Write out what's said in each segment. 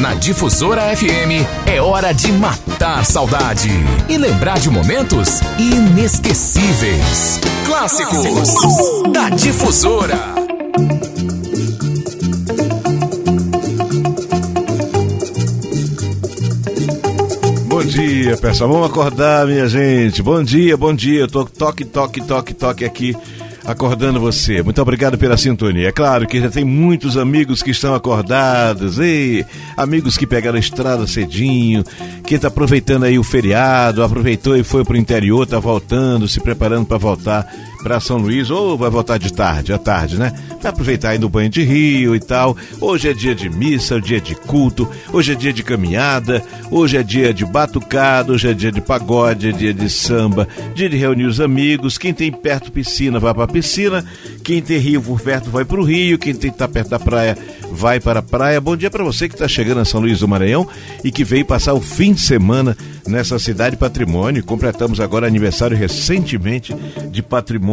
Na Difusora FM é hora de matar saudade e lembrar de momentos inesquecíveis. Clássicos da Difusora. Bom dia, pessoal. Vamos acordar, minha gente. Bom dia, bom dia. Eu tô toque, toque, toque, toque aqui acordando você. Muito obrigado pela sintonia. É claro que já tem muitos amigos que estão acordados, e amigos que pegaram a estrada cedinho, que está aproveitando aí o feriado, aproveitou e foi para o interior, está voltando, se preparando para voltar para São Luís, ou vai voltar de tarde, à tarde, né? Vai aproveitar aí no banho de rio e tal. Hoje é dia de missa, dia de culto, hoje é dia de caminhada, hoje é dia de batucada, hoje é dia de pagode, é dia de samba, dia de reunir os amigos. Quem tem perto piscina vai para piscina, quem tem rio por perto vai para o rio, quem tem tá perto da praia vai para a praia. Bom dia para você que está chegando a São Luís do Maranhão e que veio passar o fim de semana nessa cidade patrimônio. Completamos agora aniversário recentemente de patrimônio,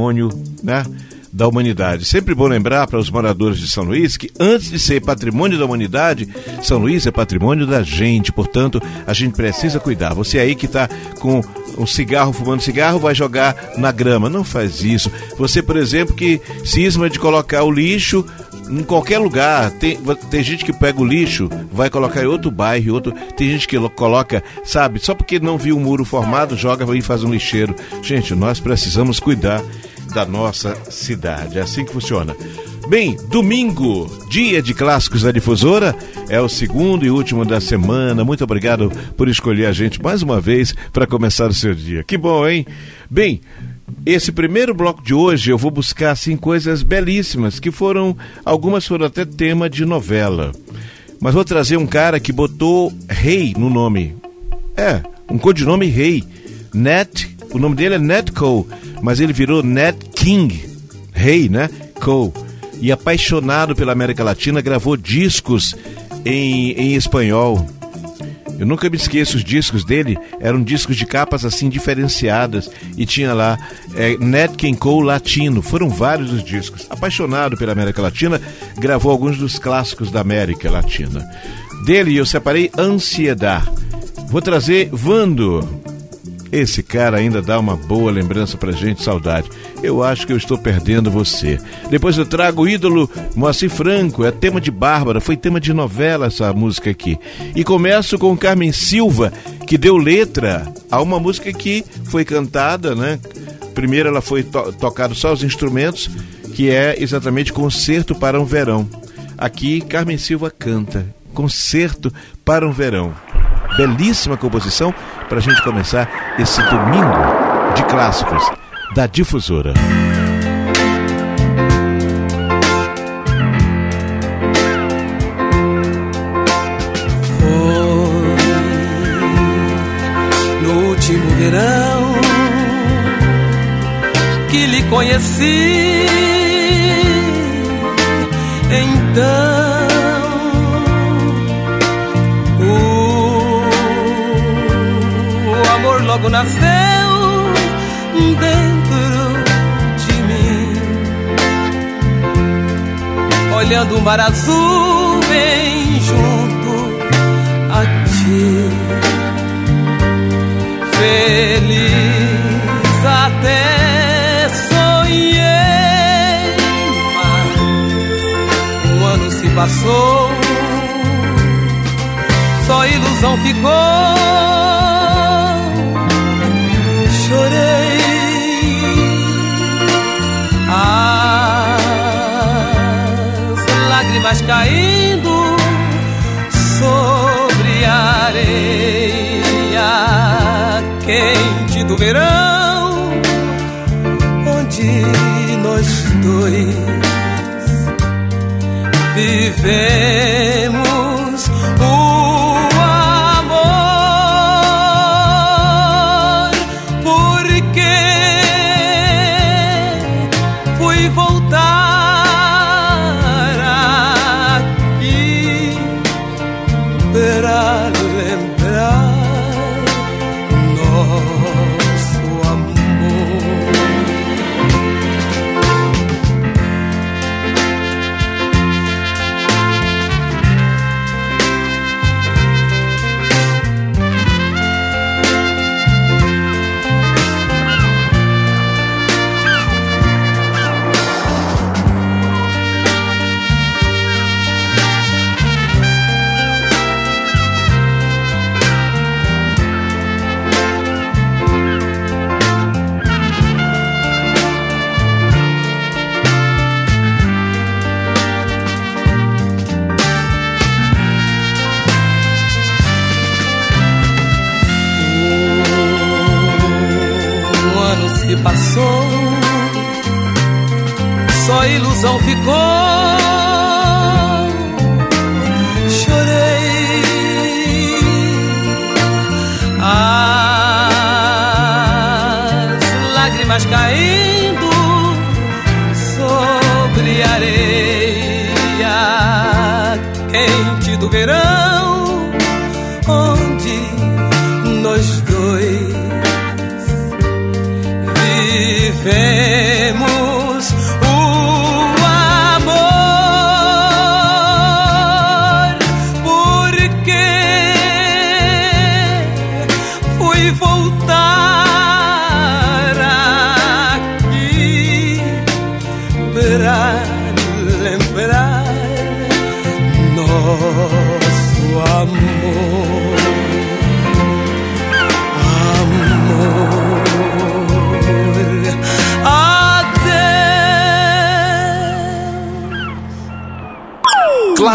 né? da humanidade. Sempre bom lembrar para os moradores de São Luís que antes de ser patrimônio da humanidade, São Luís é patrimônio da gente, portanto, a gente precisa cuidar. Você aí que está com um cigarro, fumando cigarro, vai jogar na grama. Não faz isso. Você, por exemplo, que cisma de colocar o lixo em qualquer lugar. Tem, tem gente que pega o lixo, vai colocar em outro bairro, outro. Tem gente que coloca, sabe, só porque não viu o muro formado, joga e faz um lixeiro. Gente, nós precisamos cuidar da nossa cidade. É assim que funciona. Bem, domingo, dia de clássicos da difusora, é o segundo e último da semana. Muito obrigado por escolher a gente mais uma vez para começar o seu dia. Que bom, hein? Bem, esse primeiro bloco de hoje eu vou buscar assim coisas belíssimas que foram algumas foram até tema de novela. Mas vou trazer um cara que botou Rei no nome. É, um codinome Rei. Net, o nome dele é Net Cole, mas ele virou Net King. Rei, né? Cole e apaixonado pela América Latina, gravou discos em, em espanhol. Eu nunca me esqueço, os discos dele eram discos de capas assim diferenciadas e tinha lá é, Nat King Cole Latino. Foram vários os discos. Apaixonado pela América Latina, gravou alguns dos clássicos da América Latina. Dele eu separei Ansiedade. Vou trazer Vando, esse cara ainda dá uma boa lembrança pra gente, saudade. Eu acho que eu estou perdendo você. Depois eu trago o ídolo Moacir Franco, é tema de Bárbara, foi tema de novela essa música aqui. E começo com Carmen Silva, que deu letra a uma música que foi cantada, né? Primeiro ela foi to tocada só os instrumentos, que é exatamente Concerto para um Verão. Aqui Carmen Silva canta Concerto para um Verão. Belíssima composição para a gente começar esse domingo de clássicos da Difusora. Foi no último verão que lhe conheci. Então nasceu dentro de mim. Olhando o mar azul bem junto a ti. Feliz até sonhei, mas um ano se passou, só ilusão ficou lágrimas caindo sobre a areia quente do verão, onde nós dois vivemos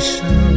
Uma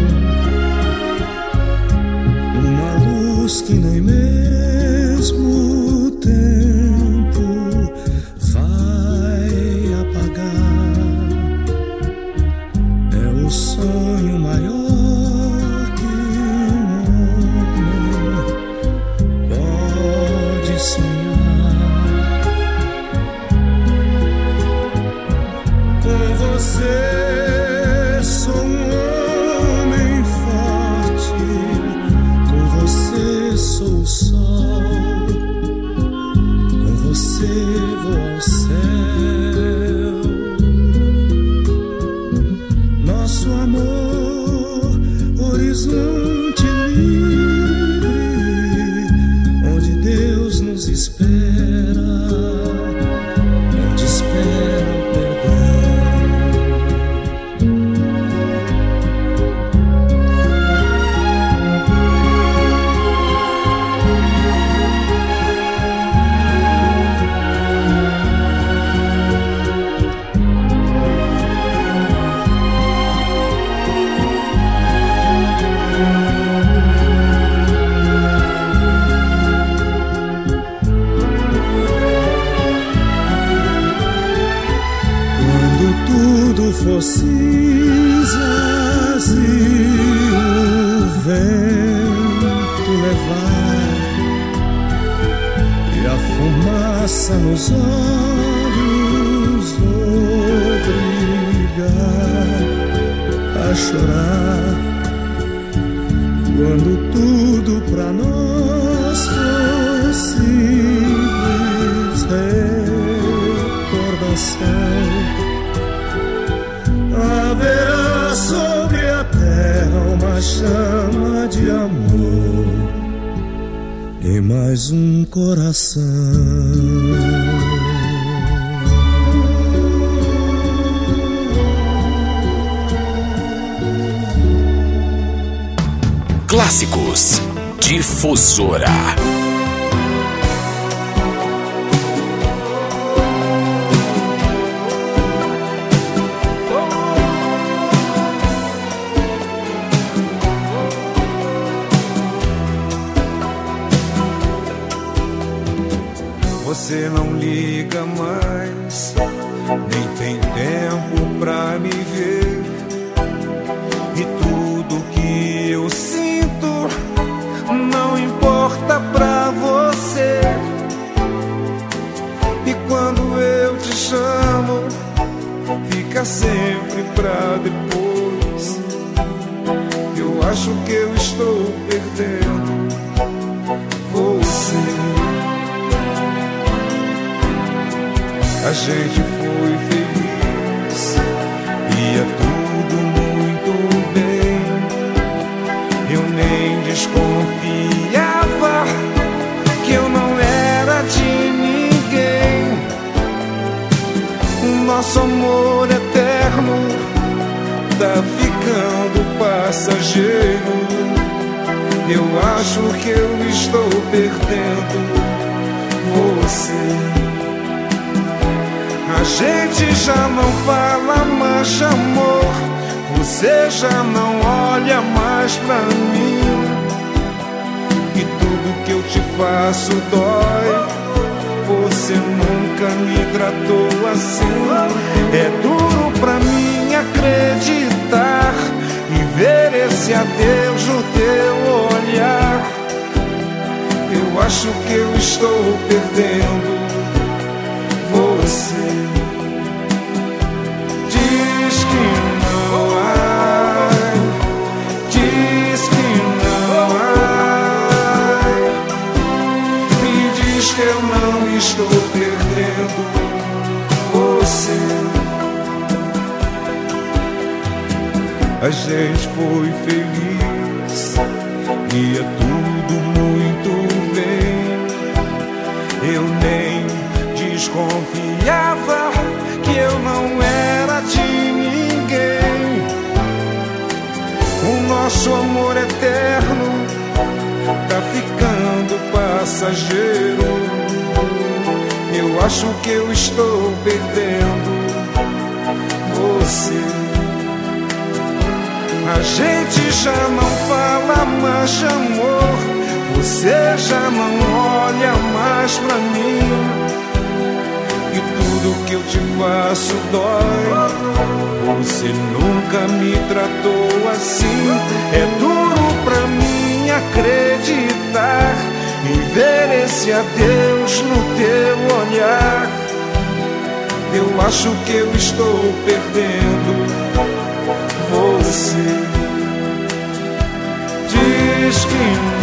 você. A gente já não fala mais de amor. Você já não olha mais pra mim. E tudo que eu te faço dói. Você nunca me tratou assim. É duro pra mim acreditar e ver esse adeus no teu olhar. Acho que eu estou perdendo você. Diz que não há, diz que não há, me diz que eu não estou perdendo você. A gente foi feliz e é tudo muito nosso amor eterno tá ficando passageiro. Eu acho que eu estou perdendo você. A gente já não fala mais de amor. Você já não olha mais pra mim. E tudo que eu te faço dói. Você nunca me tratou assim. É duro pra mim acreditar e ver esse adeus no teu olhar. Eu acho que eu estou perdendo você. Diz que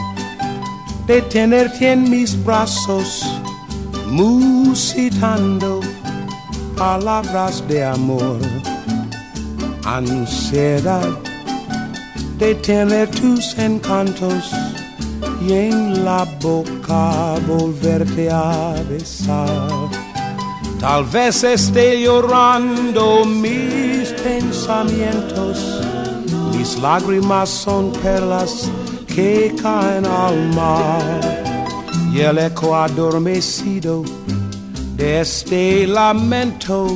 de tenerte en mis brazos, musitando palabras de amor. Ansiedad de tener tus encantos y en la boca volverte a besar. Tal vez esté llorando mis pensamientos, mis lágrimas son perlas que caen al mar y el eco adormecido de este lamento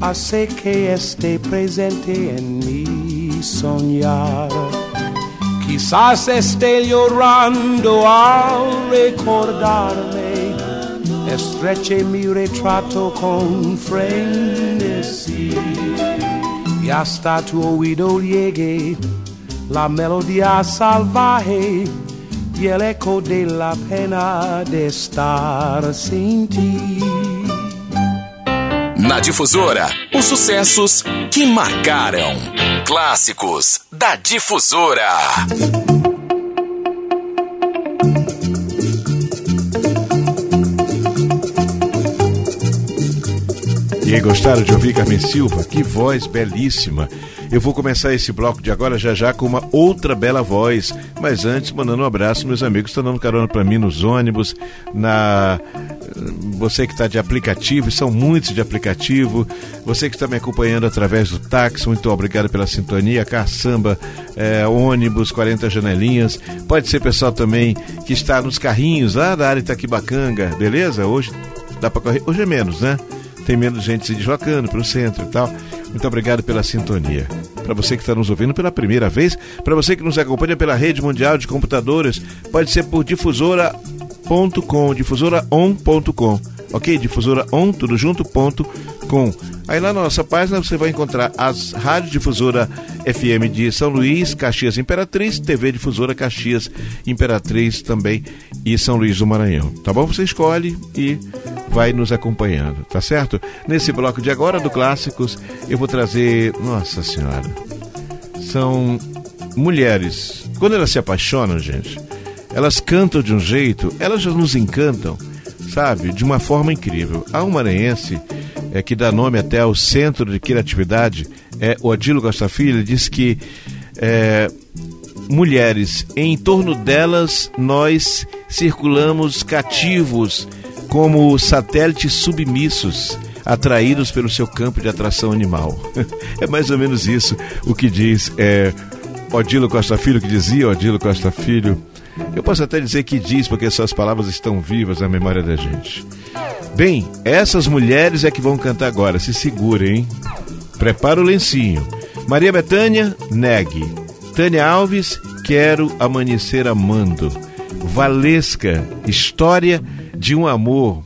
hace que esté presente en mi soñar. Quizás esté llorando al recordarme, estreche mi retrato con frenesí y hasta tu oído llegue la melodía salvaje y el eco de la pena de estar sin ti. Na Difusora, os sucessos que marcaram. Clássicos da Difusora. Aí, gostaram de ouvir Carmen Silva? Que voz belíssima! Eu vou começar esse bloco de agora já já com uma outra bela voz, mas antes mandando um abraço meus amigos estão dando carona para mim nos ônibus, na você que está de aplicativo, são muitos de aplicativo, você que está me acompanhando através do táxi, muito obrigado pela sintonia, caçamba, é, ônibus, 40 janelinhas, pode ser pessoal também que está nos carrinhos lá da área Itaquibacanga, beleza? Hoje dá para correr, hoje é menos, né? Tem menos gente se deslocando para o centro e tal. Muito obrigado pela sintonia. Para você que está nos ouvindo pela primeira vez, para você que nos acompanha pela rede mundial de computadores, pode ser por difusora.com, difusoraon.com, ok? Difusoraon, tudo junto, ponto, com. Aí lá na nossa página você vai encontrar as Rádio Difusora FM de São Luís, Caxias Imperatriz, TV Difusora Caxias Imperatriz também e São Luís do Maranhão. Tá bom? Você escolhe e vai nos acompanhando, tá certo? Nesse bloco de agora do Clássicos, eu vou trazer. Nossa Senhora. São mulheres. Quando elas se apaixonam, gente, elas cantam de um jeito, elas já nos encantam, sabe? De uma forma incrível. Há um maranhense é, que dá nome até ao Centro de Criatividade, é o Adilo Costa Filho, diz que é, mulheres, em torno delas nós circulamos cativos como satélites submissos atraídos pelo seu campo de atração animal. é mais ou menos isso o que diz é, Odilo Costa Filho, que dizia Odilo Costa Filho. Eu posso até dizer que diz, porque essas palavras estão vivas na memória da gente. Bem, essas mulheres é que vão cantar agora, se segurem, hein? Prepara o lencinho. Maria Betânia, negue. Tânia Alves, quero amanhecer amando. Valesca, história de um amor.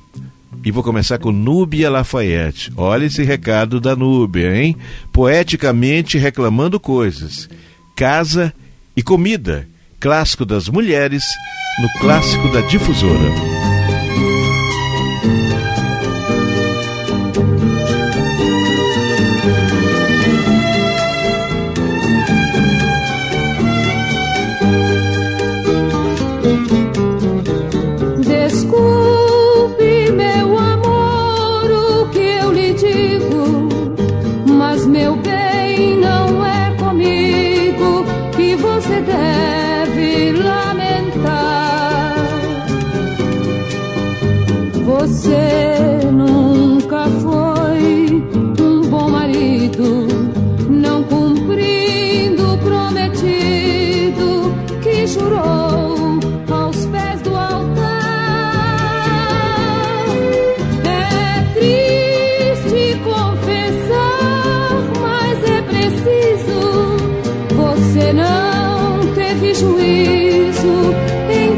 E vou começar com Núbia Lafayette. Olha esse recado da Núbia, hein? Poeticamente reclamando coisas. Casa e comida. Clássico das mulheres no clássico da difusora.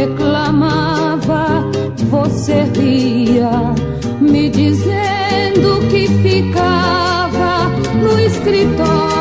reclamava, você ria, me dizendo que ficava no escritório.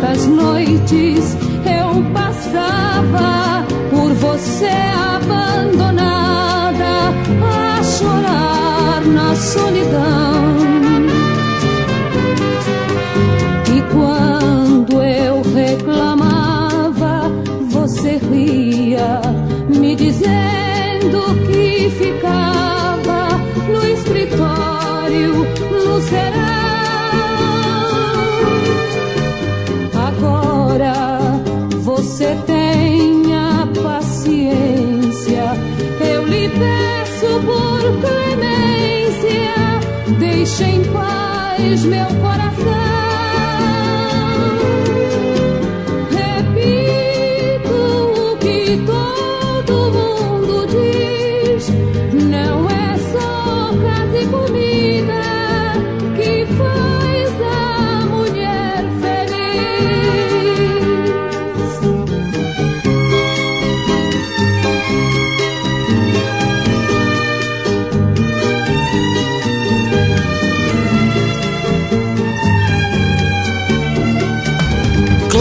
quantas noites eu passava por você abandonada a chorar na solidão. E quando eu reclamava, você ria, me dizendo que ficava no escritório, no será. por clemência, deixe em paz meu coração.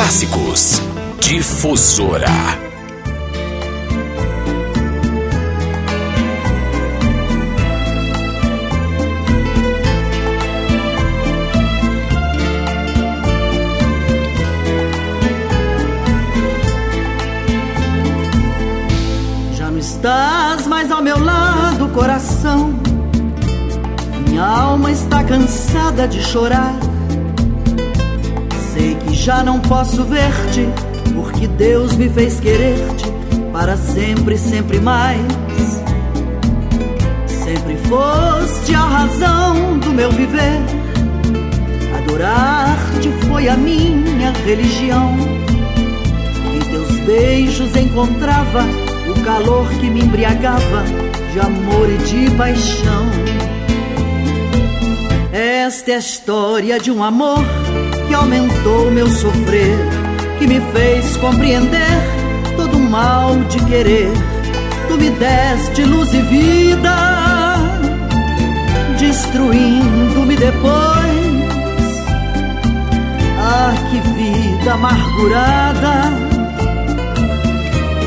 Clássicos Difusora. Estás mais ao meu lado, coração. Minha alma está cansada de chorar já não posso ver-te, porque Deus me fez querer-te para sempre, sempre mais. Sempre foste a razão do meu viver. Adorar-te foi a minha religião. Em teus beijos encontrava o calor que me embriagava de amor e de paixão. Esta é a história de um amor que aumentou meu sofrer, que me fez compreender todo o mal de querer. Tu me deste luz e vida, destruindo-me depois. Ah, que vida amargurada,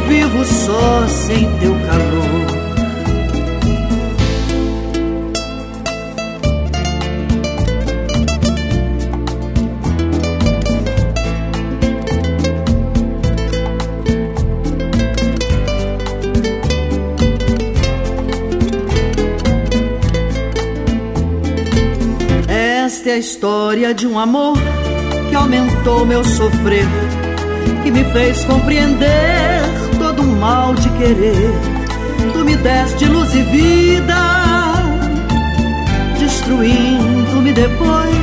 vivo só sem teu calor. História de um amor que aumentou meu sofrer, que me fez compreender todo o mal de querer. Tu me deste luz e vida, destruindo-me depois.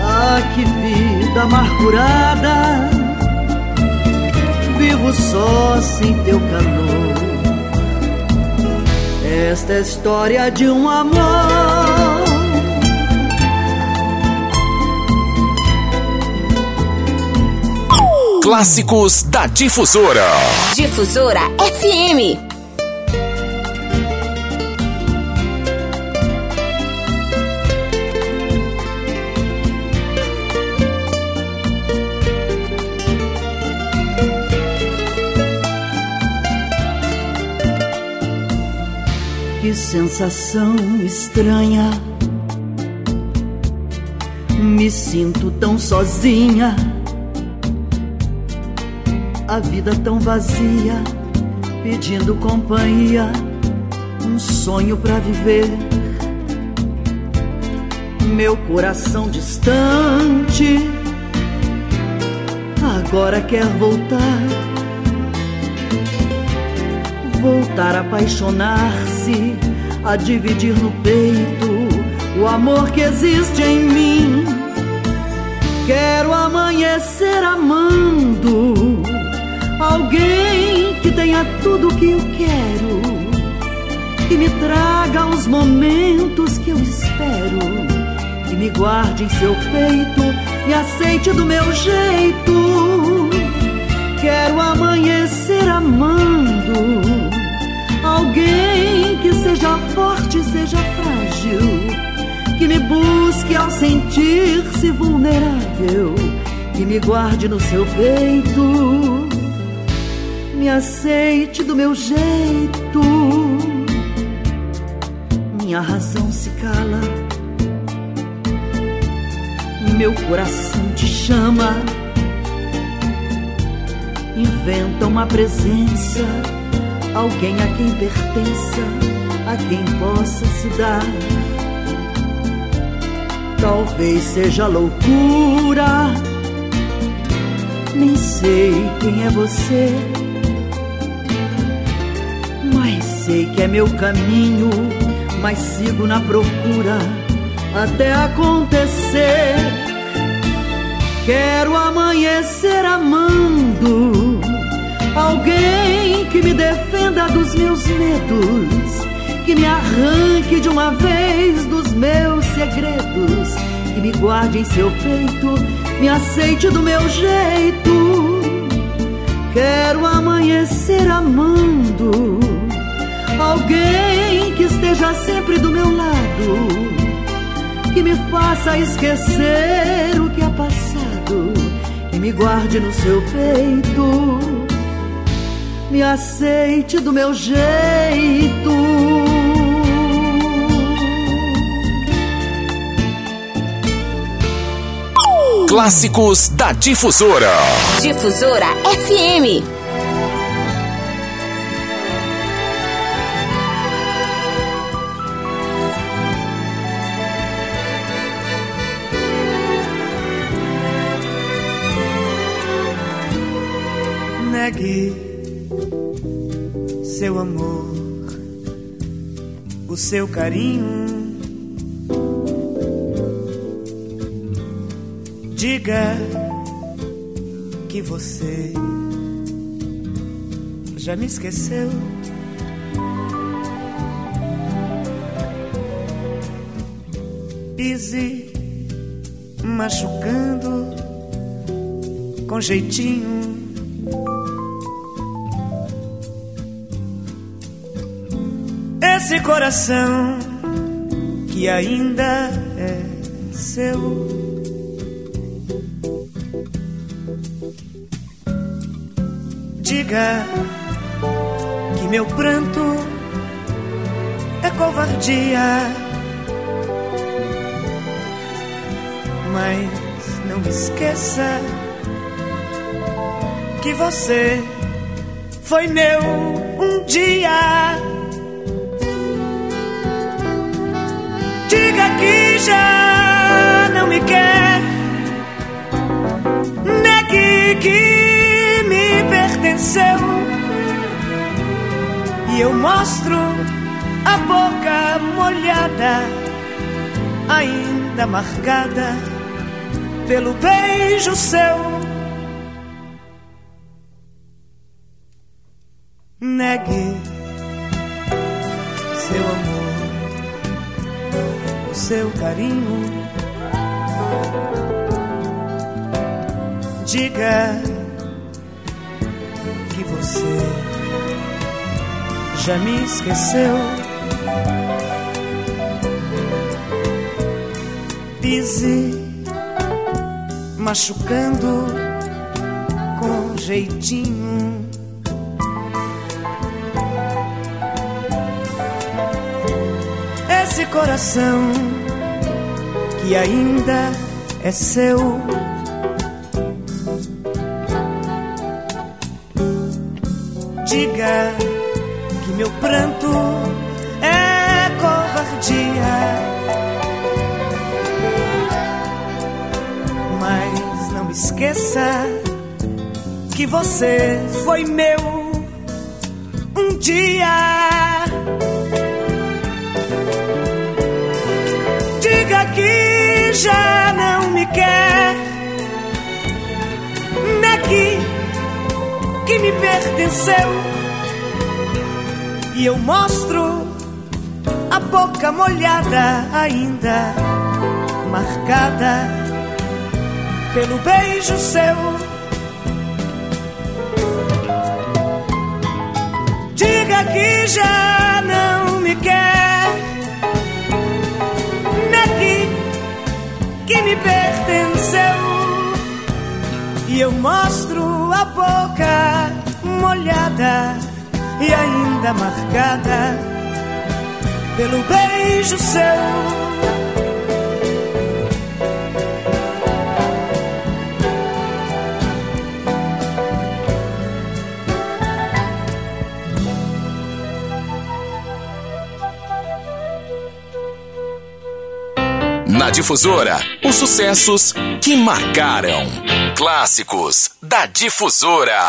Ah, que vida amargurada, vivo só sem teu calor. Esta é a história de um amor Clássicos da Difusora. Difusora FM. Que sensação estranha. Me sinto tão sozinha A vida tão vazia, pedindo companhia, um sonho para viver. Meu coração distante agora quer voltar. Voltar a apaixonar-se, a dividir no peito o amor que existe em mim. Quero amanhecer amando alguém que tenha tudo que eu quero, que me traga os momentos que eu espero, que me guarde em seu peito, me aceite do meu jeito. Quero amanhecer amando alguém que seja forte, seja frágil que me busque ao sentir-se vulnerável, que me guarde no seu peito, me aceite do meu jeito. Minha razão se cala, meu coração te chama. Inventa uma presença, alguém a quem pertença, a quem possa se dar. Talvez seja loucura, nem sei quem é você, sei que é meu caminho, mas sigo na procura até acontecer. Quero amanhecer amando alguém que me defenda dos meus medos que me arranque de uma vez dos meus segredos, que me guarde em seu peito, me aceite do meu jeito. Quero amanhecer amando alguém que esteja sempre do meu lado, que me faça esquecer o que é passado, que me guarde no seu peito me aceite do meu jeito. Clássicos da Difusora. Difusora FM. Seu carinho. Diga que você já me esqueceu. Pise machucando com jeitinho esse coração que ainda é seu. Diga que meu pranto é covardia, mas não esqueça que você foi meu um dia. Diga que já não me quer. Negue que me pertenceu. E eu mostro a boca molhada, ainda marcada pelo beijo seu. Já me esqueceu. Pise machucando com jeitinho. Esse coração que ainda é seu. diga pranto é covardia. Mas não esqueça que você foi meu um dia. Diga que já não me quer. Daqui que me pertenceu. E eu mostro a boca molhada ainda marcada pelo beijo seu. Diga que já não me quer. Daqui que me pertenceu. E eu mostro a boca molhada e ainda marcada pelo beijo seu. Na Difusora, os sucessos que marcaram. Clássicos da Difusora.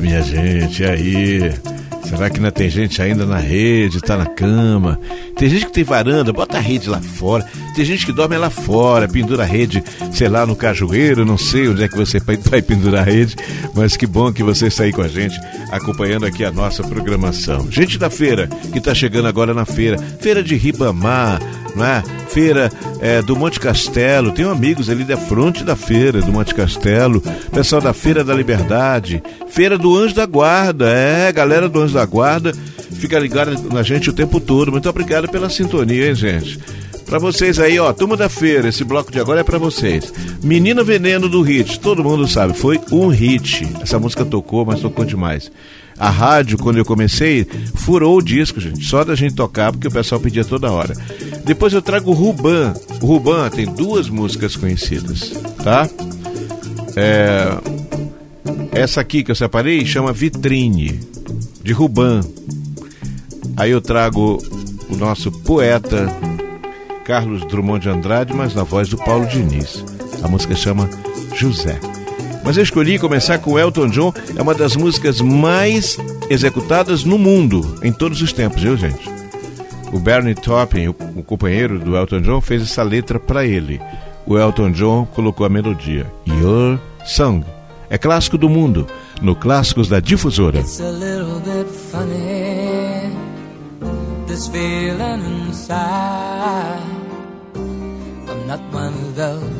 Minha gente, aí. Será que ainda tem gente ainda na rede, tá na cama? Tem gente que tem varanda, bota a rede lá fora. Tem gente que dorme lá fora, pendura a rede, sei lá, no cajueiro, não sei onde é que você vai pendurar a rede, mas que bom que você está aí com a gente, acompanhando aqui a nossa programação. Gente da feira, que está chegando agora na feira, feira de Ribamar, não é? Feira é, do Monte Castelo, tenho amigos ali da fronte da feira do Monte Castelo, pessoal da Feira da Liberdade, Feira do Anjo da Guarda, é, galera do Anjo da Guarda, fica ligada na gente o tempo todo. Muito obrigado pela sintonia, hein, gente? Para vocês aí, ó, turma da feira, esse bloco de agora é para vocês. Menina Veneno do Hit, todo mundo sabe, foi um hit. Essa música tocou, mas tocou demais. A rádio, quando eu comecei, furou o disco, gente, só da gente tocar, porque o pessoal pedia toda hora. Depois eu trago o Ruban. O Ruban tem duas músicas conhecidas, tá? É... Essa aqui que eu separei chama Vitrine, de Ruban. Aí eu trago o nosso poeta Carlos Drummond de Andrade, mas na voz do Paulo Diniz. A música chama José. Mas eu escolhi começar com Elton John, é uma das músicas mais executadas no mundo, em todos os tempos, viu, gente? O Bernie Taupin, o, o companheiro do Elton John, fez essa letra para ele. O Elton John colocou a melodia. Your Song. É clássico do mundo, no Clássicos da Difusora. It's a little bit funny, this feeling inside. I'm not one of those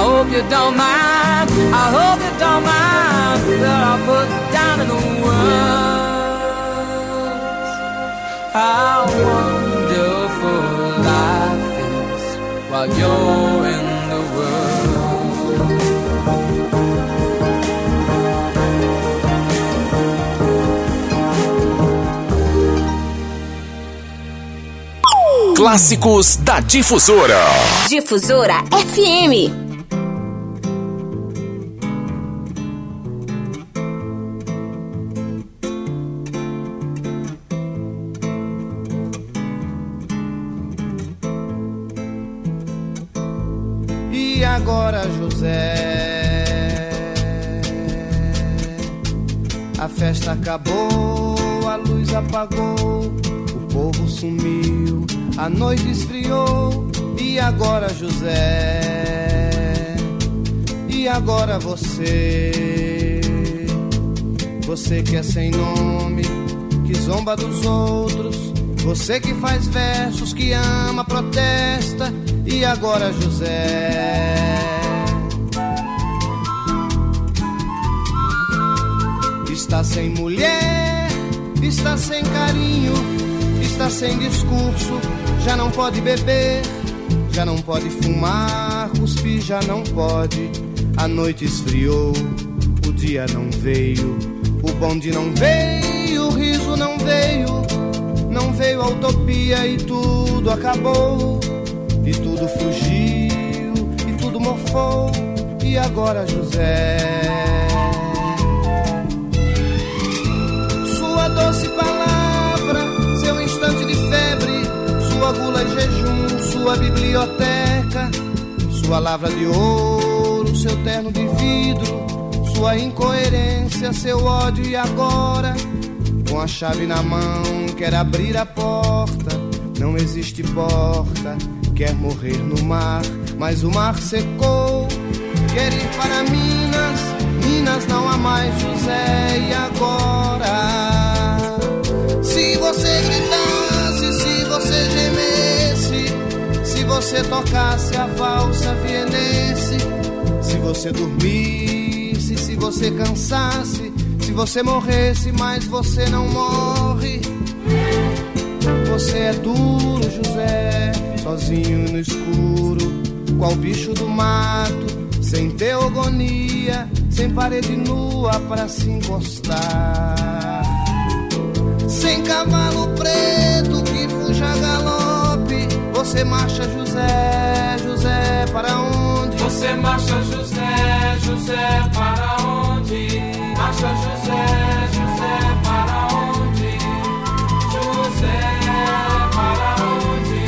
I hope you don't mind. I hope you don't mind that I put down in the words. How wonderful life is while you're in the world. Clássicos da Difusora. Difusora FM. Você? Você que é sem nome, que zomba dos outros. Você que faz versos, que ama, protesta. E agora, José? Está sem mulher, está sem carinho, está sem discurso, já não pode beber, já não pode fumar, cuspir já não pode. A noite esfriou, o dia não veio, o bonde não veio, o riso não veio, não veio a utopia e tudo acabou, e tudo fugiu, e tudo morfou, e agora José? Sua doce palavra, seu instante de febre, sua gula e jejum, sua biblioteca, sua lavra de ouro, seu terno de vidro, sua incoerência, seu ódio e agora, com a chave na mão, quer abrir a porta, não existe porta, quer morrer no mar, mas o mar secou, quer ir para Minas, Minas não há mais José e agora? Se você gritasse, se você gemesse, se você tocasse a valsa vienense, se você dormisse, se você cansasse, se você morresse, mas você não morre. Você é duro, José, sozinho no escuro, qual bicho do mato, sem teogonia, sem parede nua para se encostar. Sem cavalo preto que fuja a galope, você marcha, José, José, para onde? Você marcha, José, José, para onde? Marcha, José, José, para onde? José, para onde?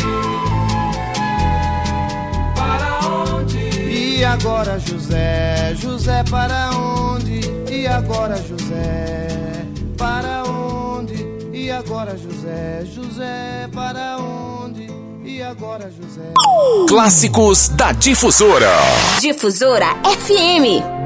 Para onde? E agora, José, José, para onde? E agora, José, para onde? E agora, José, José, para onde? Agora, José? Clássicos da Difusora. Difusora FM.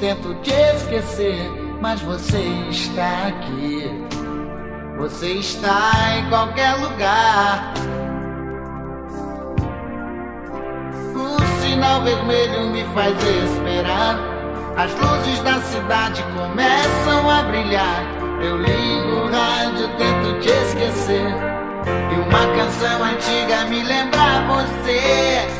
tento te esquecer, mas você está aqui. Você está em qualquer lugar. O sinal vermelho me faz esperar. As luzes da cidade começam a brilhar. Eu ligo o rádio, tento te esquecer. E uma canção antiga me lembra você.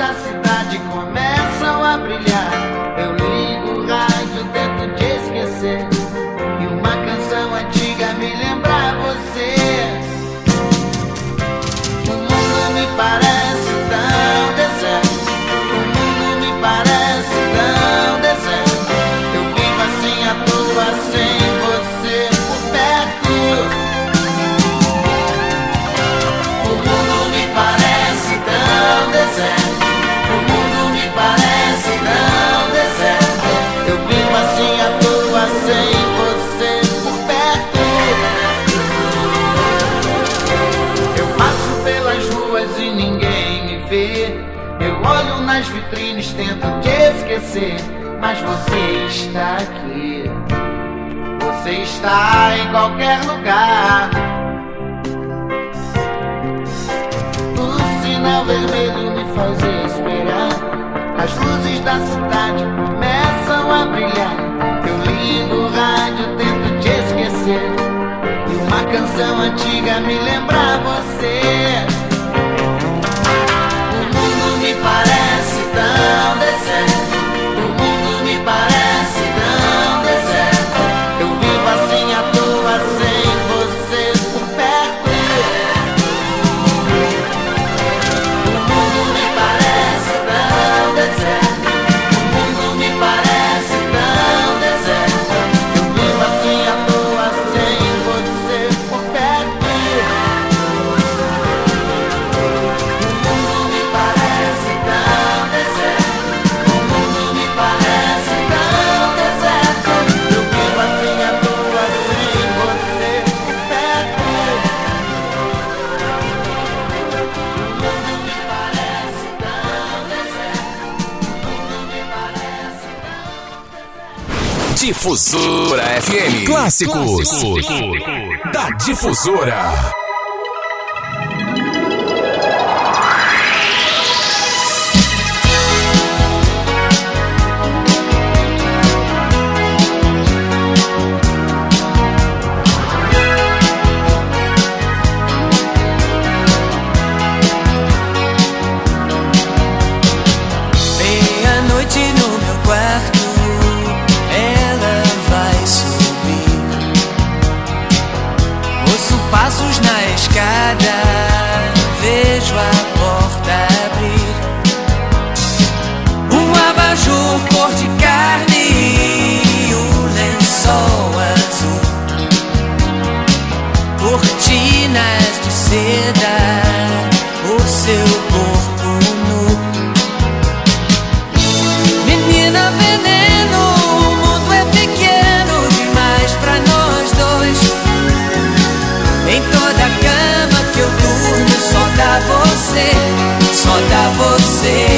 我 você, mas você está aqui. Você está em qualquer lugar. O sinal vermelho me faz esperar. As luzes da cidade começam a brilhar. Eu ligo o rádio, tento te esquecer. E uma canção antiga me lembra você. Difusora FM. Clássicos, Clássicos. da Difusora. você, só dá você.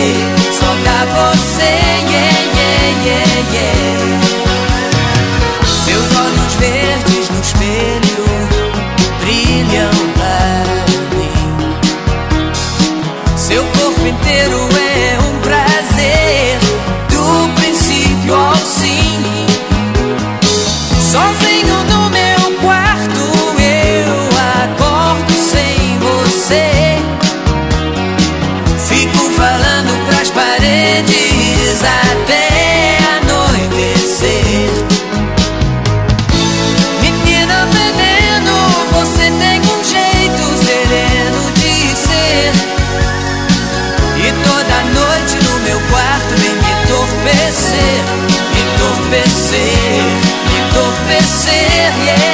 Yeah, yeah,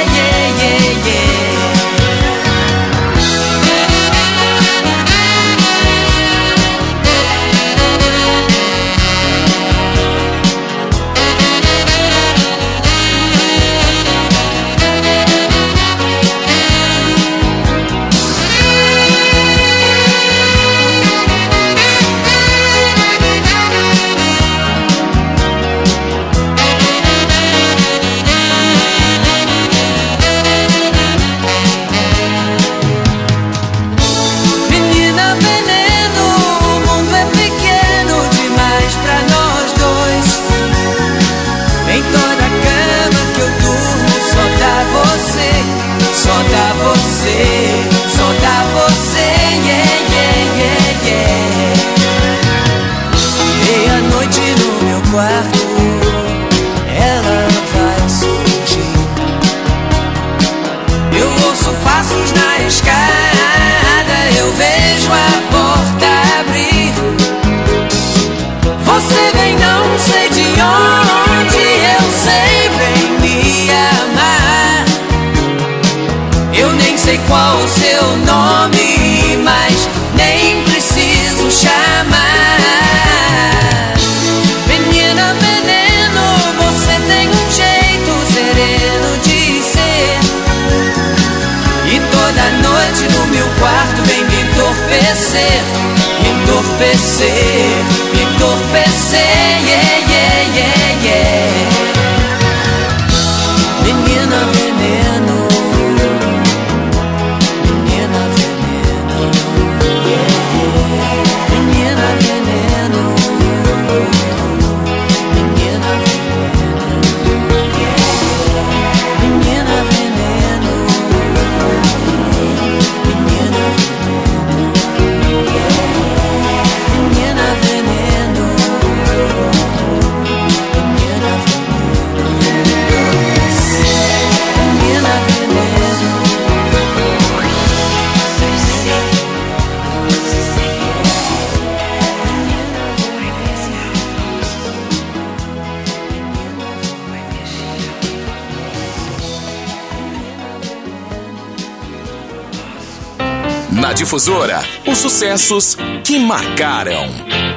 Difusora, os sucessos que marcaram.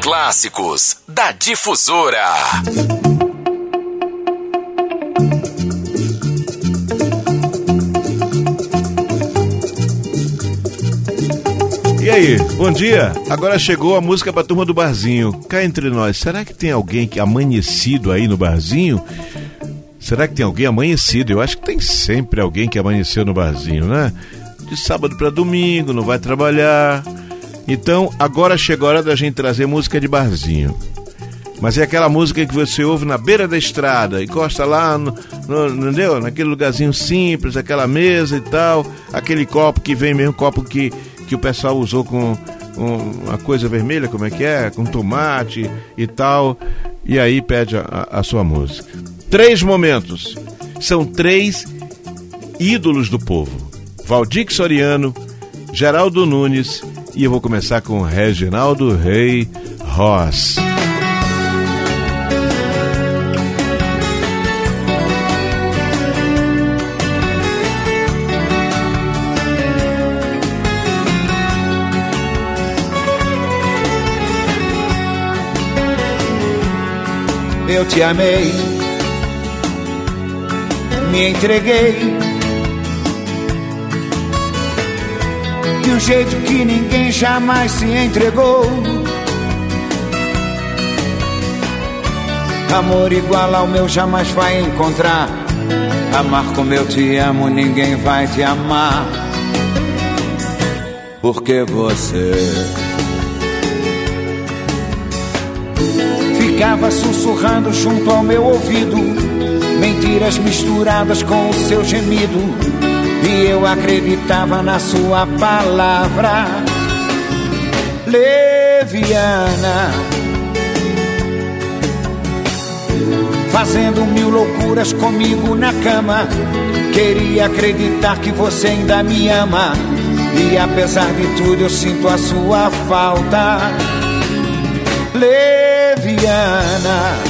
Clássicos da Difusora. E aí, bom dia. Agora chegou a música pra turma do barzinho. Cá entre nós, será que tem alguém que amanhecido aí no barzinho? Será que tem alguém amanhecido? Eu acho que tem sempre alguém que amanheceu no barzinho, né? De sábado para domingo, não vai trabalhar. Então, agora chegou a hora da gente trazer música de barzinho. Mas é aquela música que você ouve na beira da estrada, encosta lá, no, no, entendeu? Naquele lugarzinho simples, aquela mesa e tal, aquele copo que vem mesmo, copo que, que o pessoal usou com, com uma coisa vermelha, como é que é? Com tomate e tal. E aí pede a, a sua música. Três momentos. São três ídolos do povo. Valdir Soriano, Geraldo Nunes e eu vou começar com Reginaldo Rei Ross. Eu te amei, me entreguei de um jeito que ninguém jamais se entregou. Amor igual ao meu jamais vai encontrar. Amar como eu te amo, ninguém vai te amar. Porque você ficava sussurrando junto ao meu ouvido, mentiras misturadas com o seu gemido. E eu acreditava na sua palavra leviana, fazendo mil loucuras comigo na cama. Queria acreditar que você ainda me ama, e apesar de tudo eu sinto a sua falta leviana.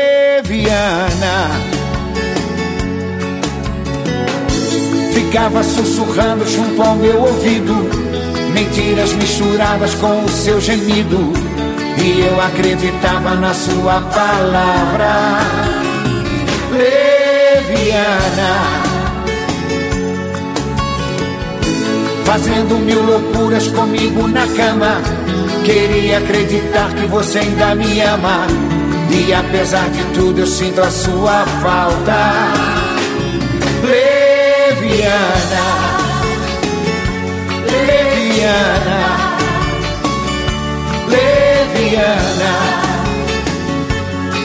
Ficava sussurrando junto ao meu ouvido. Mentiras misturadas com o seu gemido. E eu acreditava na sua palavra. Leviana, fazendo mil loucuras comigo na cama. Queria acreditar que você ainda me ama, e apesar de tudo eu sinto a sua falta. Leviana, leviana, leviana,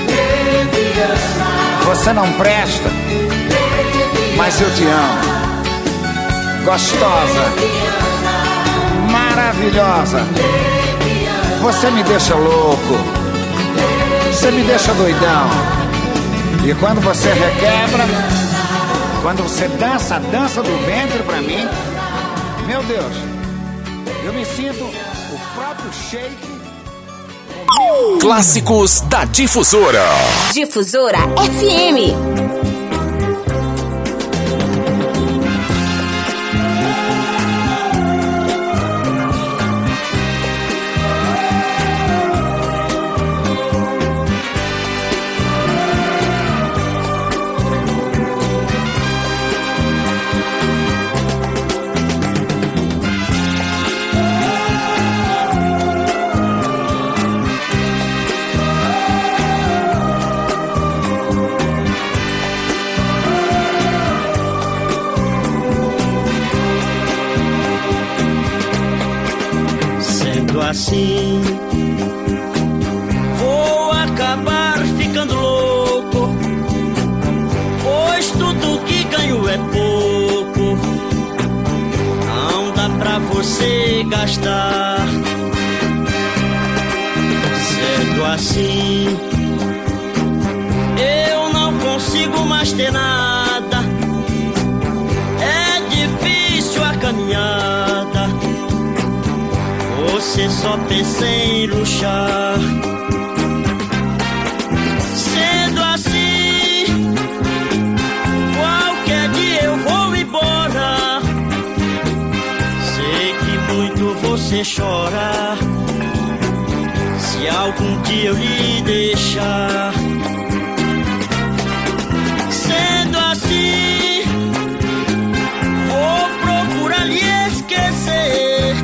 leviana. Você não presta, mas eu te amo. Gostosa, maravilhosa. Você me deixa louco. Você me deixa doidão. E quando você requebra, quando você dança a dança do ventre pra mim, meu Deus, eu me sinto o próprio shake. Clássicos da Difusora. Difusora FM. Assim, eu não consigo mais ter nada. É difícil a caminhada você só pensa em luxar. Sendo assim, qualquer dia eu vou embora. Sei que muito você chora. Algum dia eu lhe deixar. Sendo assim, vou procurar lhe esquecer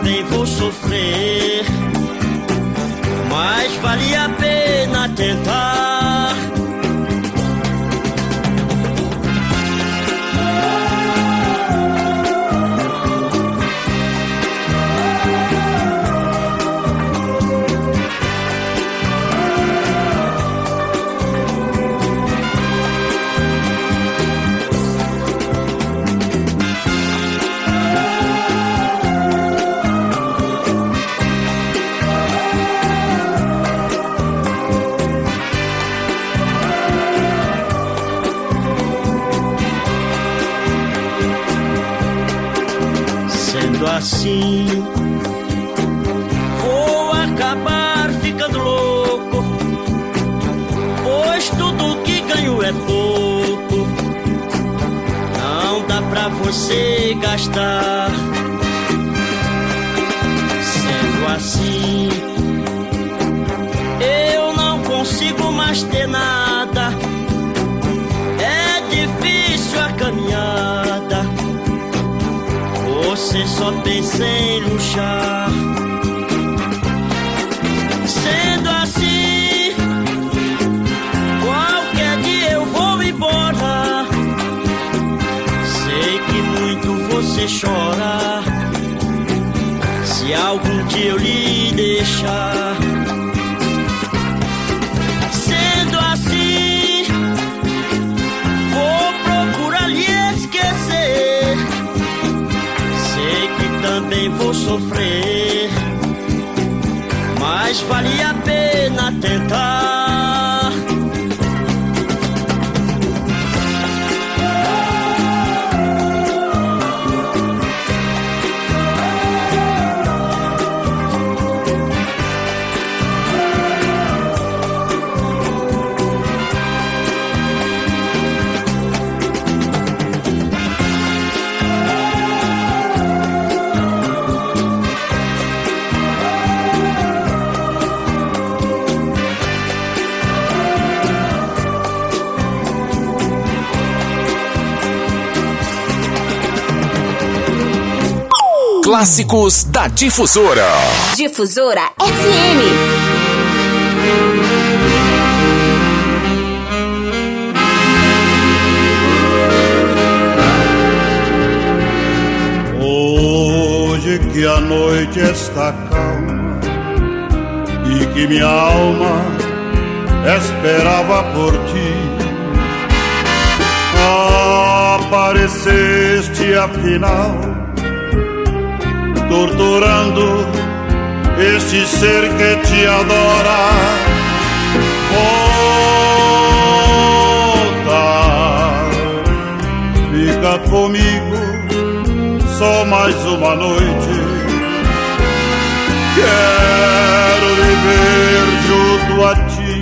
também vou sofrer. Mas vale a pena tentar. você gastar. Sendo assim, eu não consigo mais ter nada. É difícil a caminhada. Você só pensa em luxar. Você chora. Se algum dia eu lhe deixar. Sendo assim, vou procurar lhe esquecer. Sei que também vou sofrer, mas vale a pena tentar. Clássicos da Difusora. Difusora FM. Hoje que a noite está calma e que minha alma esperava por ti, apareceste afinal, torturando este ser que te adora. Volta, fica comigo só mais uma noite. Quero viver junto a ti.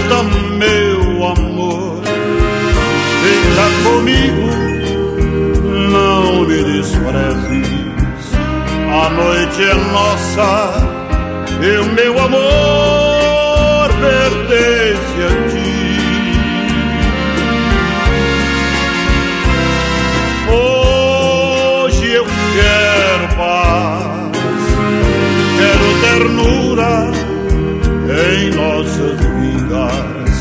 Volta, meu amor, fica comigo, desprezes. A noite é nossa e o meu amor pertence a ti. Hoje eu quero paz, quero ternura em nossas vidas.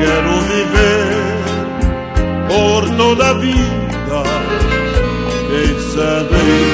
Quero viver por toda a vida sadly.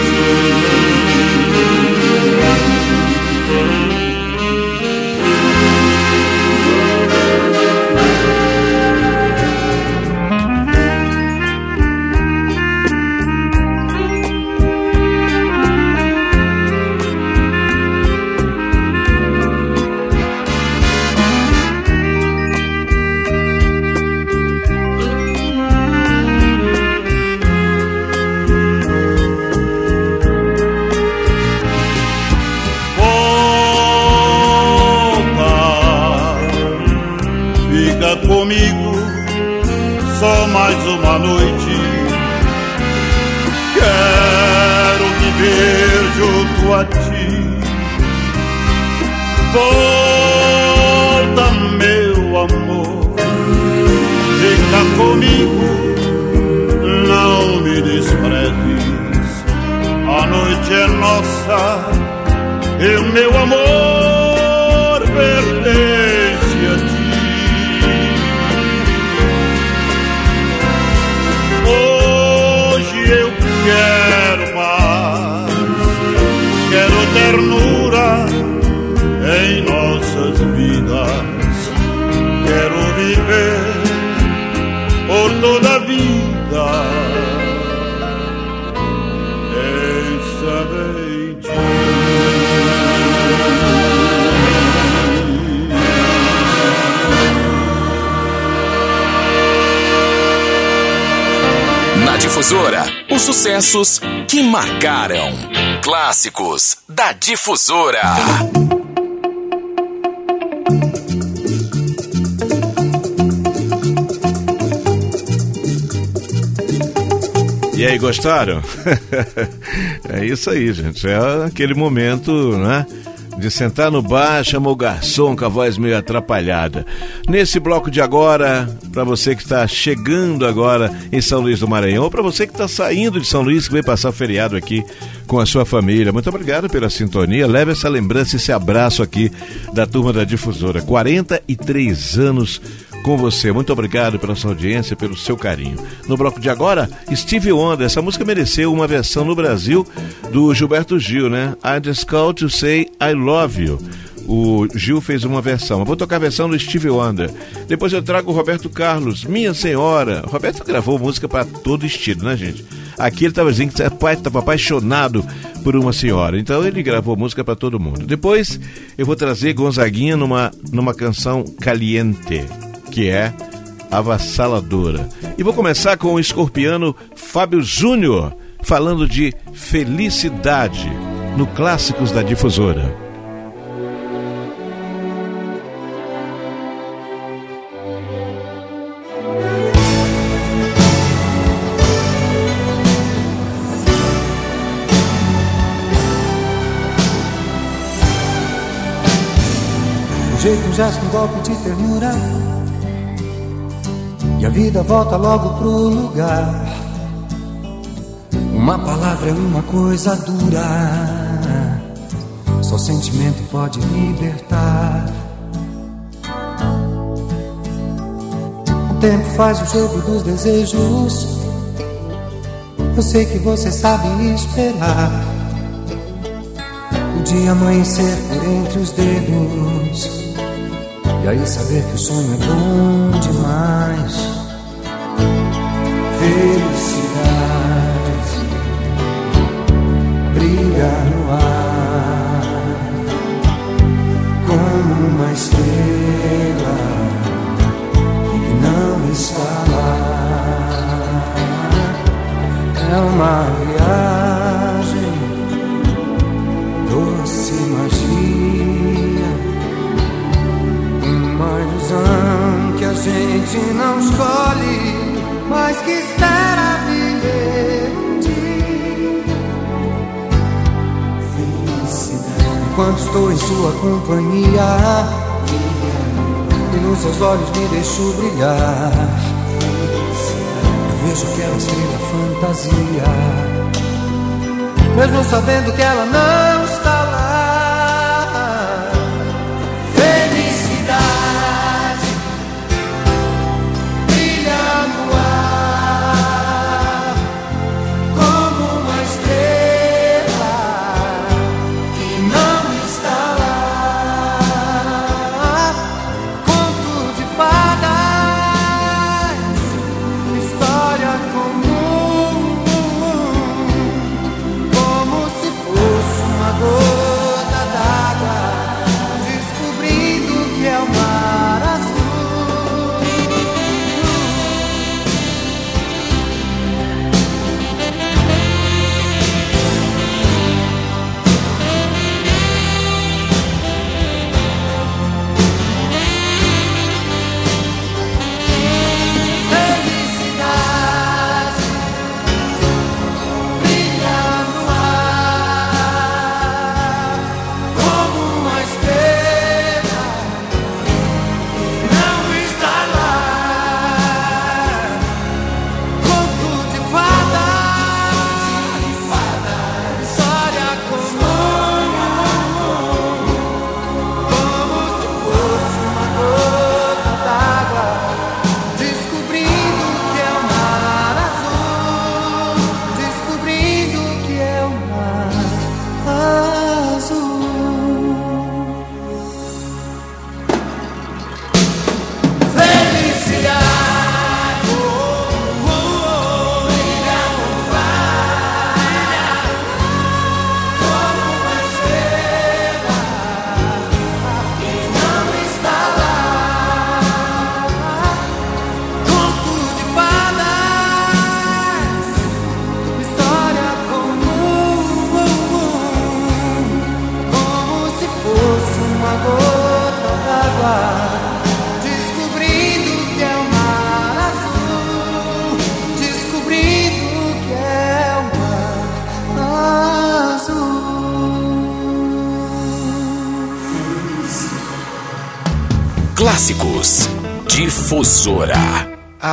Mais uma noite. Quero viver junto a ti. Volta, meu amor. Fica comigo, não me desprezes. A noite é nossa e meu amor ternura em nossas vidas. Quero viver por toda a vida. Em ti. Na Difusora, os sucessos que marcaram. Clássicos da Difusora. E aí, gostaram? é isso aí, gente. É aquele momento, né? de sentar no bar, chamou o garçom com a voz meio atrapalhada. Nesse bloco de agora, para você que está chegando agora em São Luís do Maranhão, ou para você que está saindo de São Luís, que veio passar feriado aqui com a sua família, muito obrigado pela sintonia. Leve essa lembrança, esse abraço aqui da turma da Difusora. 43 anos com você. Muito obrigado pela sua audiência, pelo seu carinho. No bloco de agora, Steve Wonder. Essa música mereceu uma versão no Brasil do Gilberto Gil, né? I just call to say I love you. O Gil fez uma versão. Eu vou tocar a versão do Steve Wonder. Depois eu trago o Roberto Carlos, Minha Senhora. O Roberto gravou música para todo estilo, né, gente? Aqui ele estava dizendo que estava apaixonado por uma senhora. Então ele gravou música para todo mundo. Depois eu vou trazer Gonzaguinha numa, numa canção caliente que é avassaladora. E vou começar com o escorpiano Fábio Júnior, falando de felicidade no Clássicos da Difusora. Jeito, um gesto, um golpe de ternura e a vida volta logo pro lugar. Uma palavra é uma coisa dura, só sentimento pode libertar. O tempo faz o jogo dos desejos. Eu sei que você sabe esperar. O dia amanhecer por entre os dedos. E aí saber que o sonho é bom demais. Felicidade escolhe, mas que espera viver um dia. Felicidade. Enquanto estou em sua companhia, e nos seus olhos me deixo brilhar. Eu vejo aquela estrela fantasia, mesmo sabendo que ela não está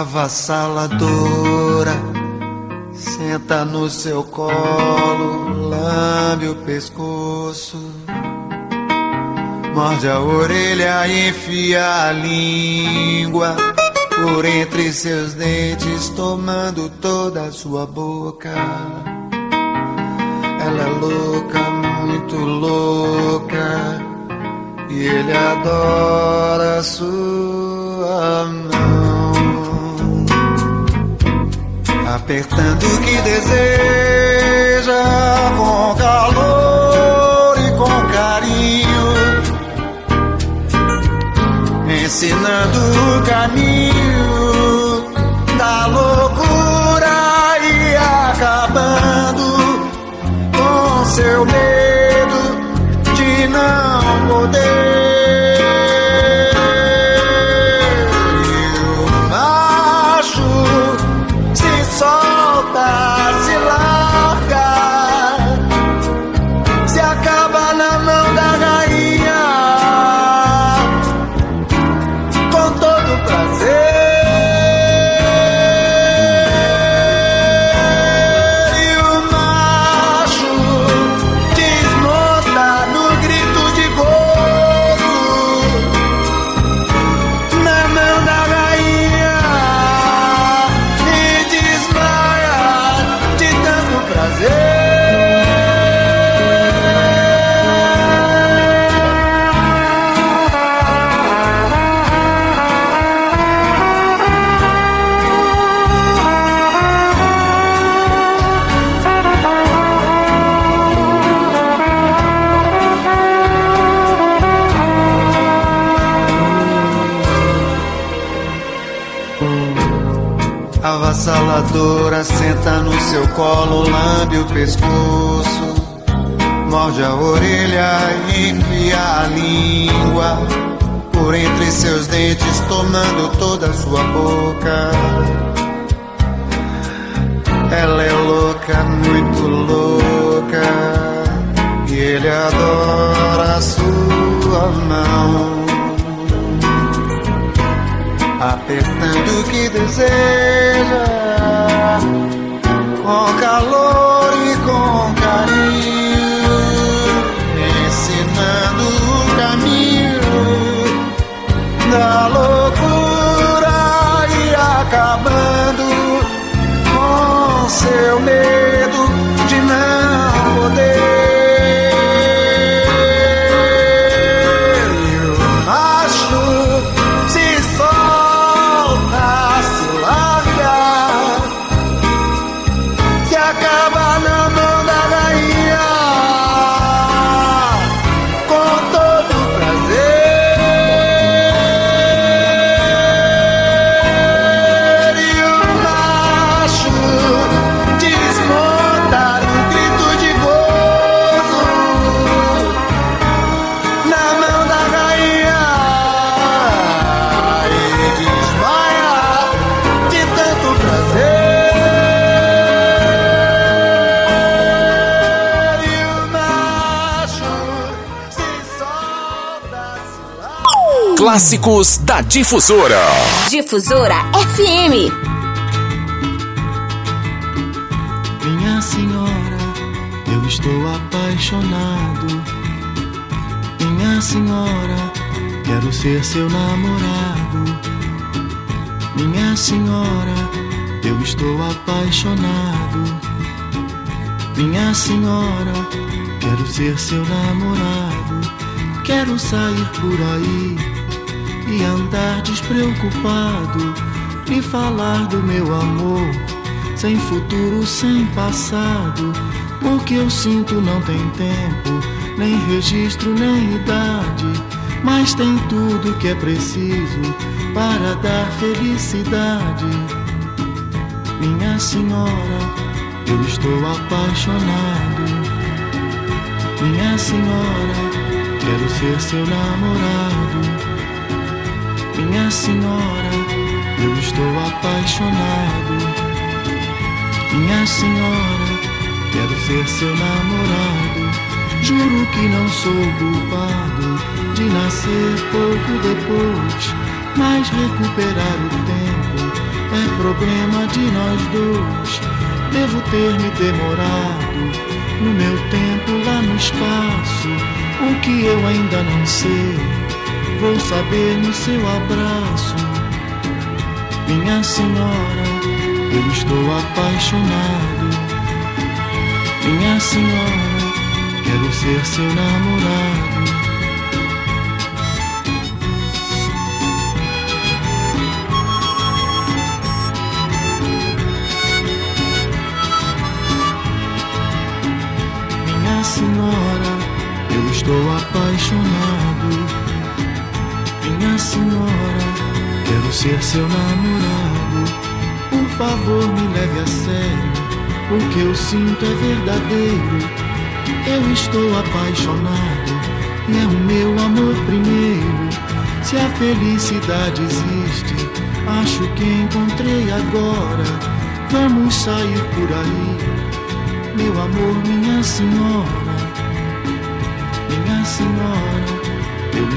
Avassaladora, senta no seu colo, lambe o pescoço, morde a orelha enfia a língua por entre seus dentes, tomando toda a sua boca. Ela é louca, muito louca, e ele adora sua mão, apertando o que deseja com calor e com carinho, ensinando o caminho da loucura e acabando com seu medo de não poder. Avassaladora senta no seu colo, lambe o pescoço, morde a orelha e enfia a língua por entre seus dentes, tomando toda a sua boca. Ela é louca, muito louca, e ele adora a sua mão apertando o que deseja, com calor Clássicos da Difusora. Difusora FM. Minha senhora, eu estou apaixonado. Minha senhora, quero ser seu namorado. Minha senhora, eu estou apaixonado. Minha senhora, quero ser seu namorado. Quero sair por aí e andar despreocupado. Me falar do meu amor, sem futuro, sem passado. Porque eu sinto não tem tempo, nem registro, nem idade. Mas tem tudo que é preciso para dar felicidade. Minha senhora, eu estou apaixonado. Minha senhora, quero ser seu namorado. Minha senhora, eu estou apaixonado. Minha senhora, quero ser seu namorado. Juro que não sou culpado de nascer pouco depois, mas recuperar o tempo é problema de nós dois. Devo ter me demorado no meu tempo lá no espaço, o que eu ainda não sei, vou saber no seu abraço. Minha senhora, eu estou apaixonado. Minha senhora, quero ser seu namorado. Minha senhora, eu estou apaixonado. Minha senhora, quero ser seu namorado. Por favor, me leve a sério. O que eu sinto é verdadeiro. Eu estou apaixonado e é o meu amor primeiro. Se a felicidade existe, acho que encontrei agora. Vamos sair por aí meu amor, minha senhora, minha senhora,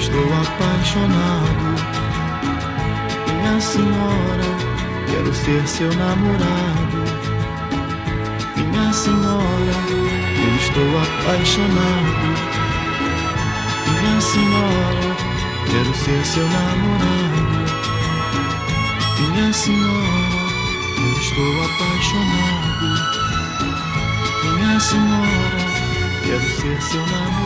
estou apaixonado. Minha senhora, quero ser seu namorado. Minha senhora, eu estou apaixonado. Minha senhora, quero ser seu namorado. Minha senhora, eu estou apaixonado. Minha senhora, quero ser seu namorado.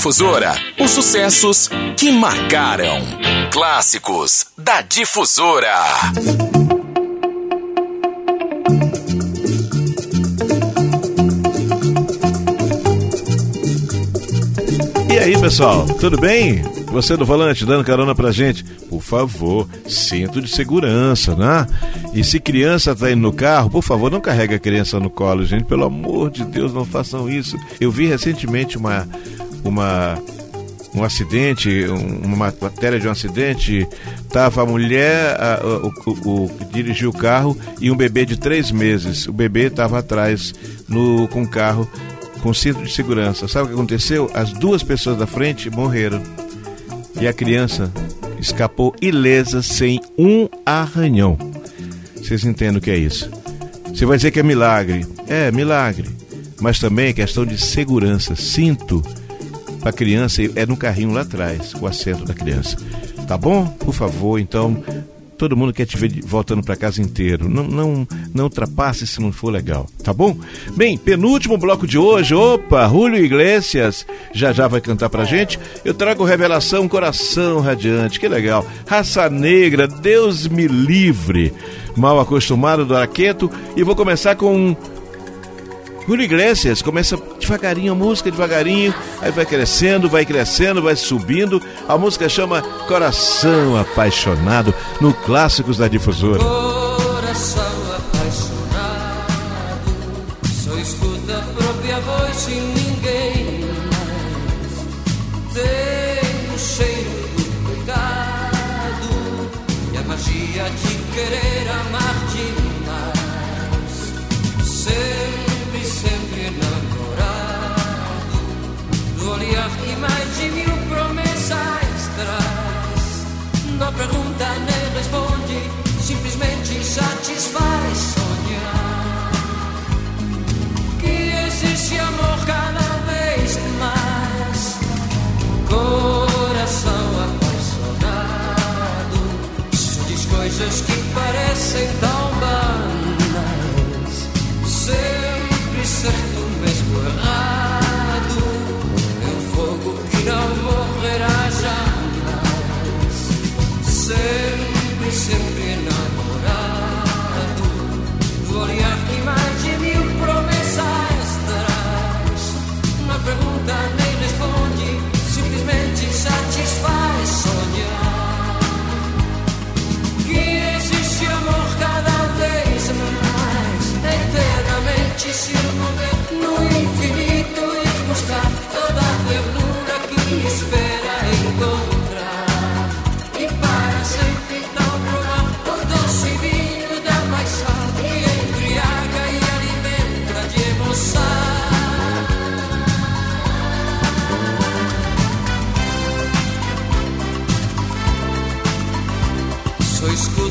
Difusora, os sucessos que marcaram. Clássicos da Difusora. E aí, pessoal, tudo bem? Você do volante dando carona pra gente? Por favor, cinto de segurança, né? E se criança tá indo no carro, por favor, não carregue a criança no colo, gente. Pelo amor de Deus, não façam isso. Eu vi recentemente uma uma um acidente, um- uma matéria de um acidente, tava a mulher, a- o- o que dirigiu o carro e um bebê de três meses. O bebê estava atrás no, com o carro com cinto de segurança. Sabe o que aconteceu? As duas pessoas da frente morreram e a criança escapou ilesa sem um arranhão. Vocês entendem o que é isso? Você vai dizer que é milagre. É, milagre. Mas também é questão de segurança. Cinto para criança é no carrinho lá atrás, o assento da criança. Tá bom? Por favor, então, todo mundo quer te ver voltando para casa inteiro. Não, não, não ultrapasse se não for legal, tá bom? Bem, penúltimo bloco de hoje. Opa, Julio Iglesias já já vai cantar pra gente. Eu trago revelação Coração Radiante, que legal. Raça Negra, Deus me livre. Mal acostumado do Araqueto e vou começar com Julio Iglesias começa devagarinho a música, devagarinho, aí vai crescendo, vai crescendo, vai subindo. A música chama Coração Apaixonado no Clássicos da Difusora. Coração sempre, sempre enamorado. Tu que mais de mil promessas terás. Não pergunta nem responde, simplesmente satisfaz sonhar. Que existe amor cada vez mais, eternamente se não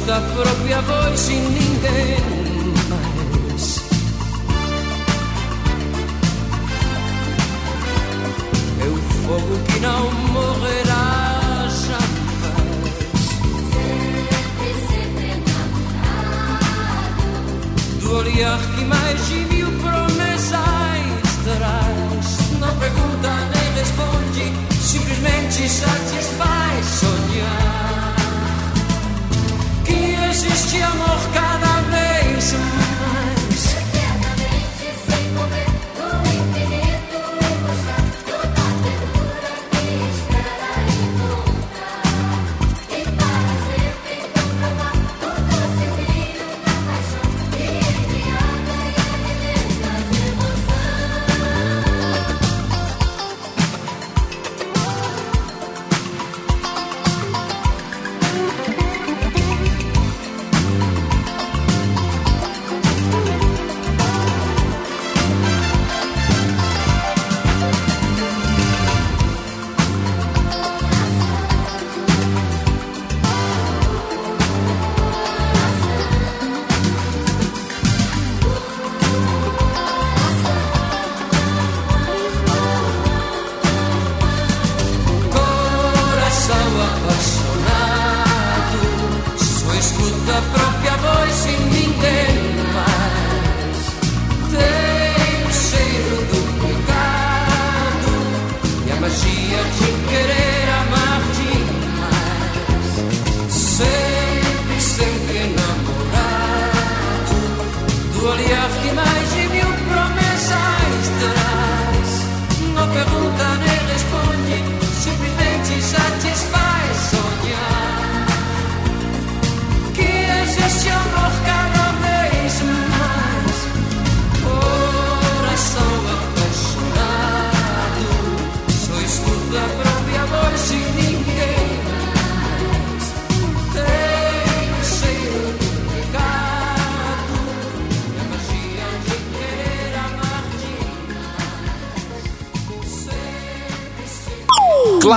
da própria voz de ninguém mais. É o fogo que não morrerá jamais. Sempre. Do olhar que mais de mil promessas terás. Não pergunta nem responde, simplesmente satisfaz sonhar existe amor cada vez mais.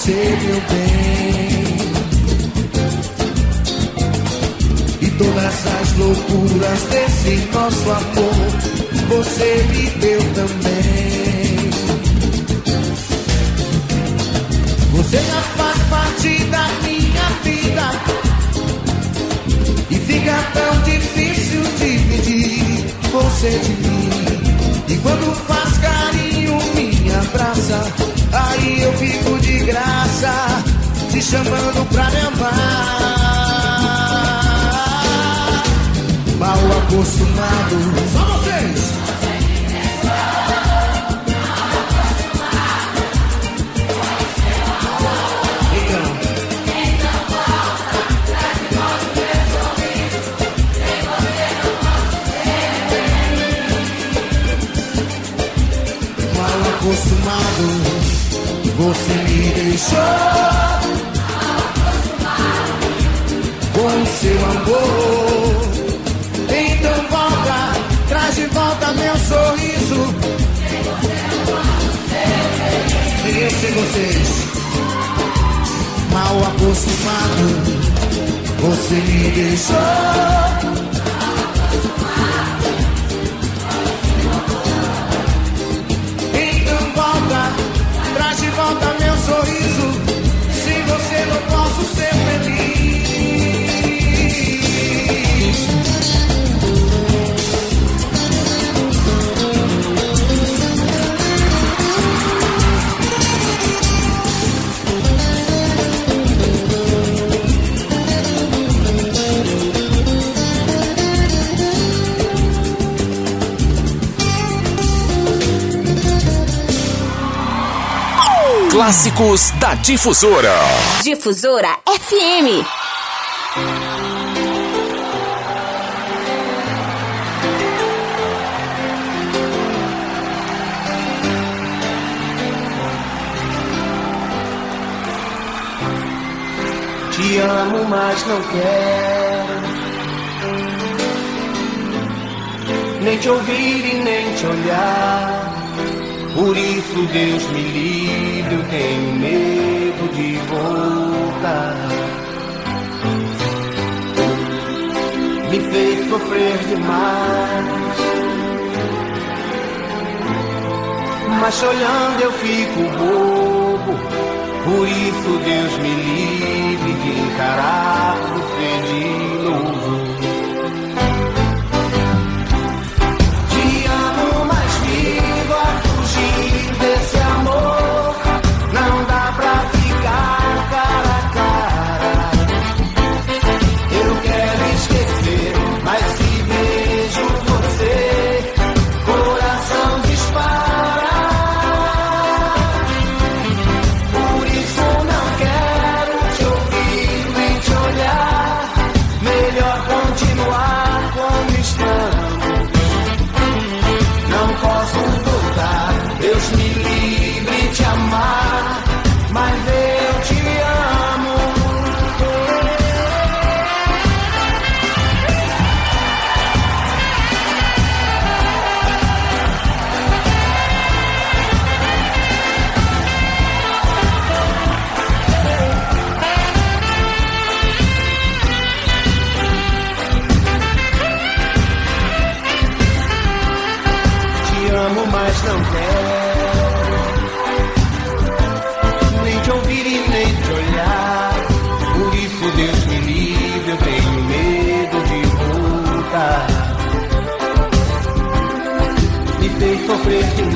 Você, meu bem. E todas as loucuras desse nosso amor, você me deu também. Você já faz parte da minha vida. E fica tão difícil dividir você de mim. Aí eu fico de graça, te chamando pra me amar. Mal acostumado, só vocês. Mal acostumado, você me deixou. Com seu amor, então volta, traz de volta meu sorriso. E eu sei vocês, mal acostumado, você me deixou. Clássicos da Difusora. Difusora FM. Te amo, mas não quero nem te ouvir e nem te olhar. Por isso, Deus me livre, eu tenho medo de voltar. Me fez sofrer demais. Mas olhando eu fico bobo. Por isso, Deus me livre de encarar você de novo.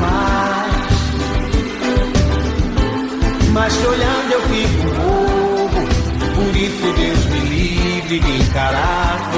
mais. Mas te olhando eu fico louco, por isso Deus me livre de encarar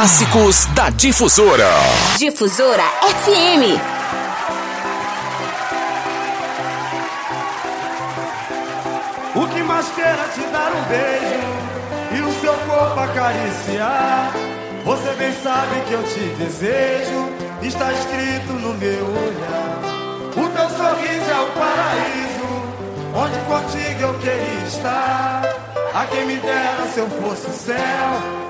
clássicos da Difusora. Difusora FM. O que mais queira te dar um beijo e o seu corpo acariciar. Você bem sabe que eu te desejo, está escrito no meu olhar. O teu sorriso é o paraíso, onde contigo eu queria estar. A quem me dera se eu fosse o céu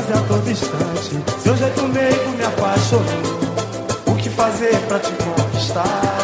quase a todo instante. Seu jeito meio me apaixonou. O que fazer pra te conquistar?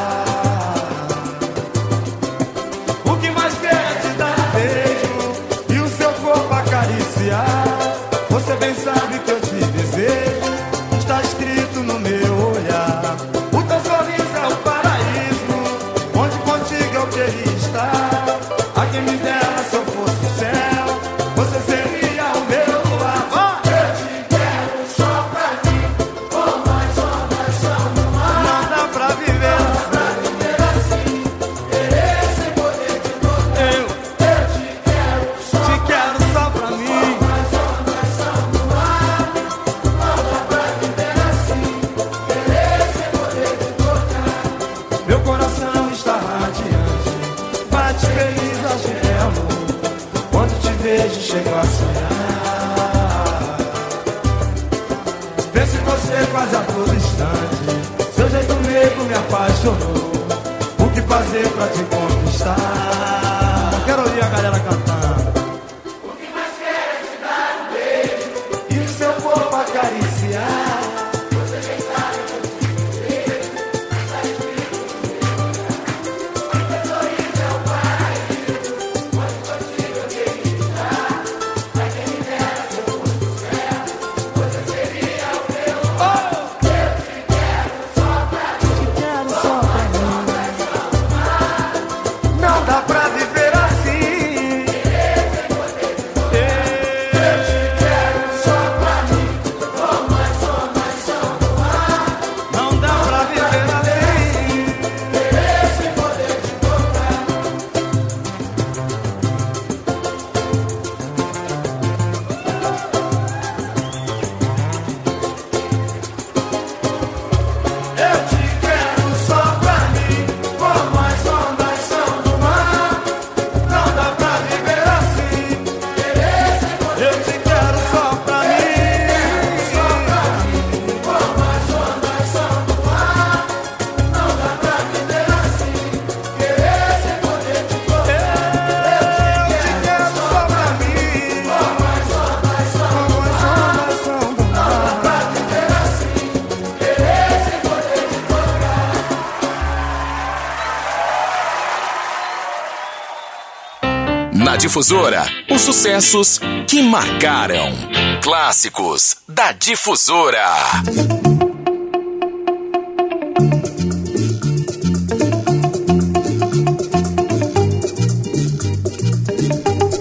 Difusora, os sucessos que marcaram. Clássicos da Difusora.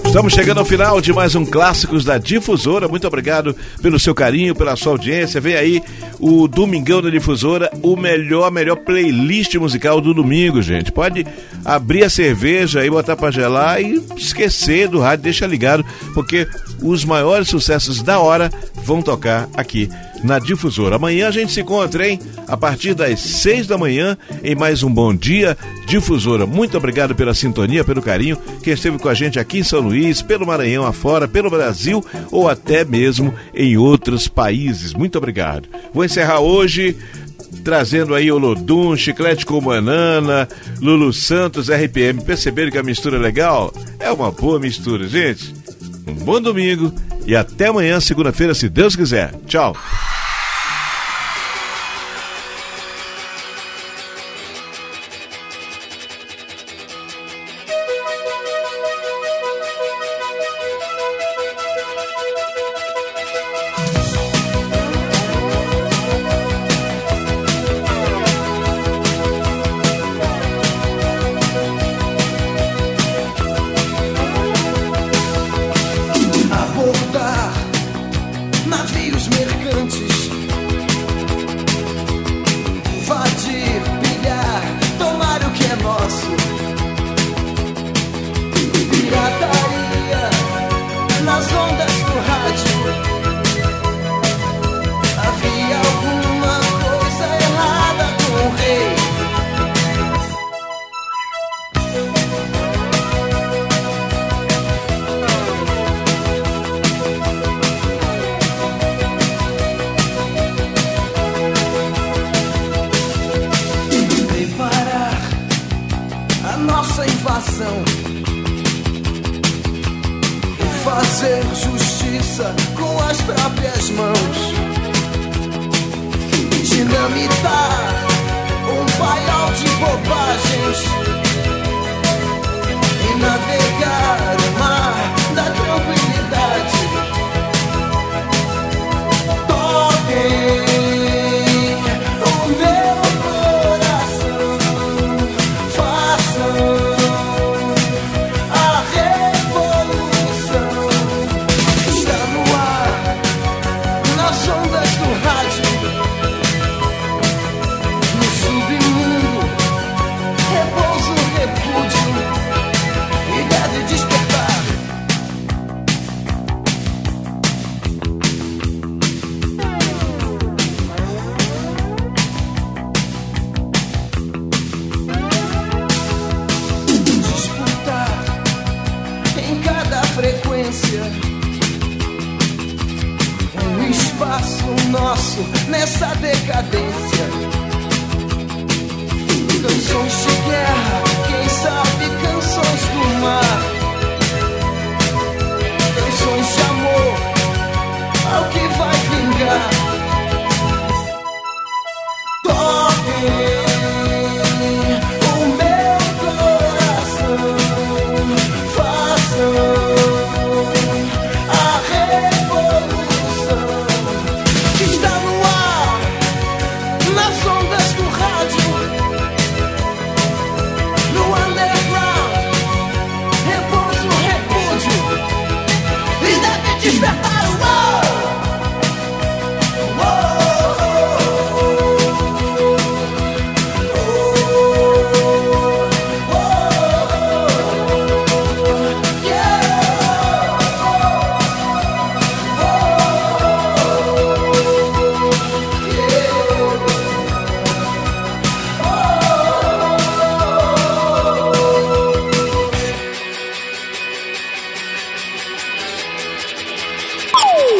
Estamos chegando ao final de mais um Clássicos da Difusora. Muito obrigado pelo seu carinho, pela sua audiência. Vem aí o Domingão da Difusora, o melhor, melhor playlist musical do domingo, gente. Pode abrir a cerveja e botar pra gelar e esquecer do rádio, deixa ligado, porque os maiores sucessos da hora vão tocar aqui na Difusora. Amanhã a gente se encontra, hein? A partir das seis da manhã, em mais um Bom Dia Difusora. Muito obrigado pela sintonia, pelo carinho, que esteve com a gente aqui em São Luís, pelo Maranhão afora, pelo Brasil ou até mesmo em outros países. Muito obrigado. Vou encerrar hoje trazendo aí o Lodum, Chiclete com Banana, Lulu Santos, RPM. Perceberam que a mistura é legal? É uma boa mistura, gente. Um bom domingo e até amanhã, segunda-feira, se Deus quiser. Tchau.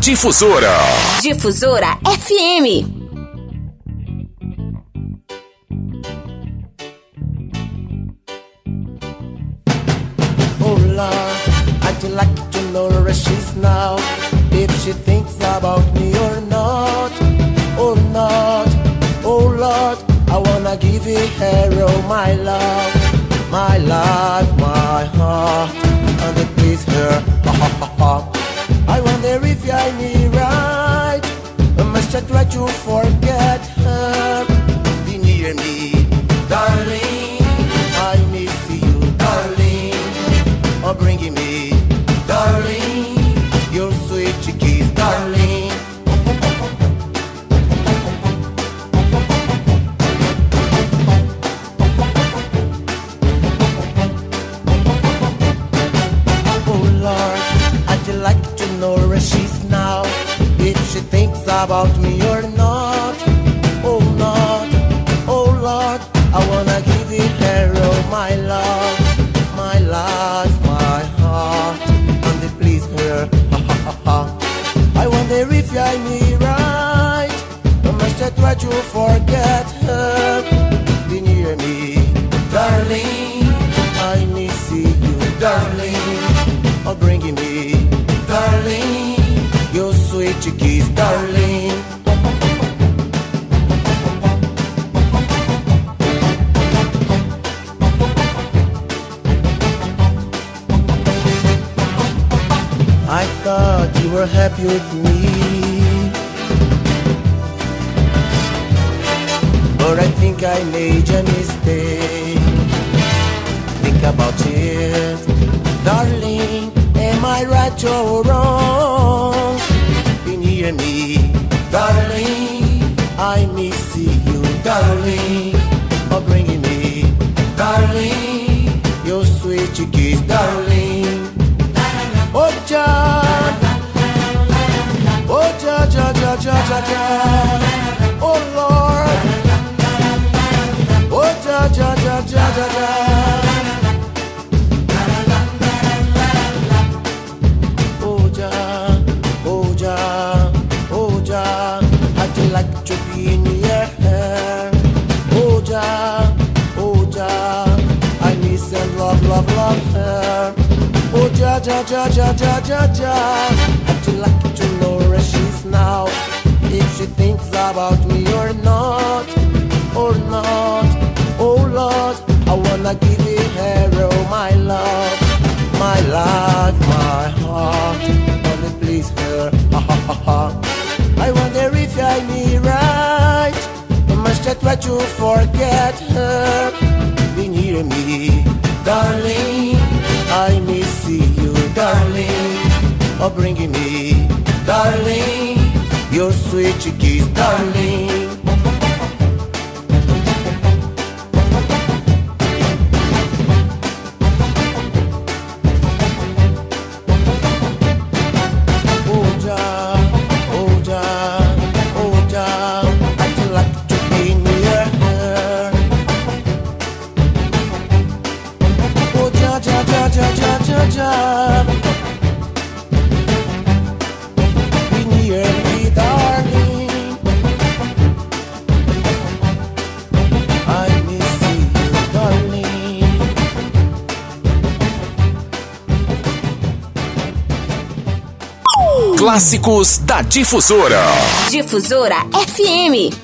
Difusora. Difusora FM. about Portuguese, darling. Da Difusora. Difusora FM.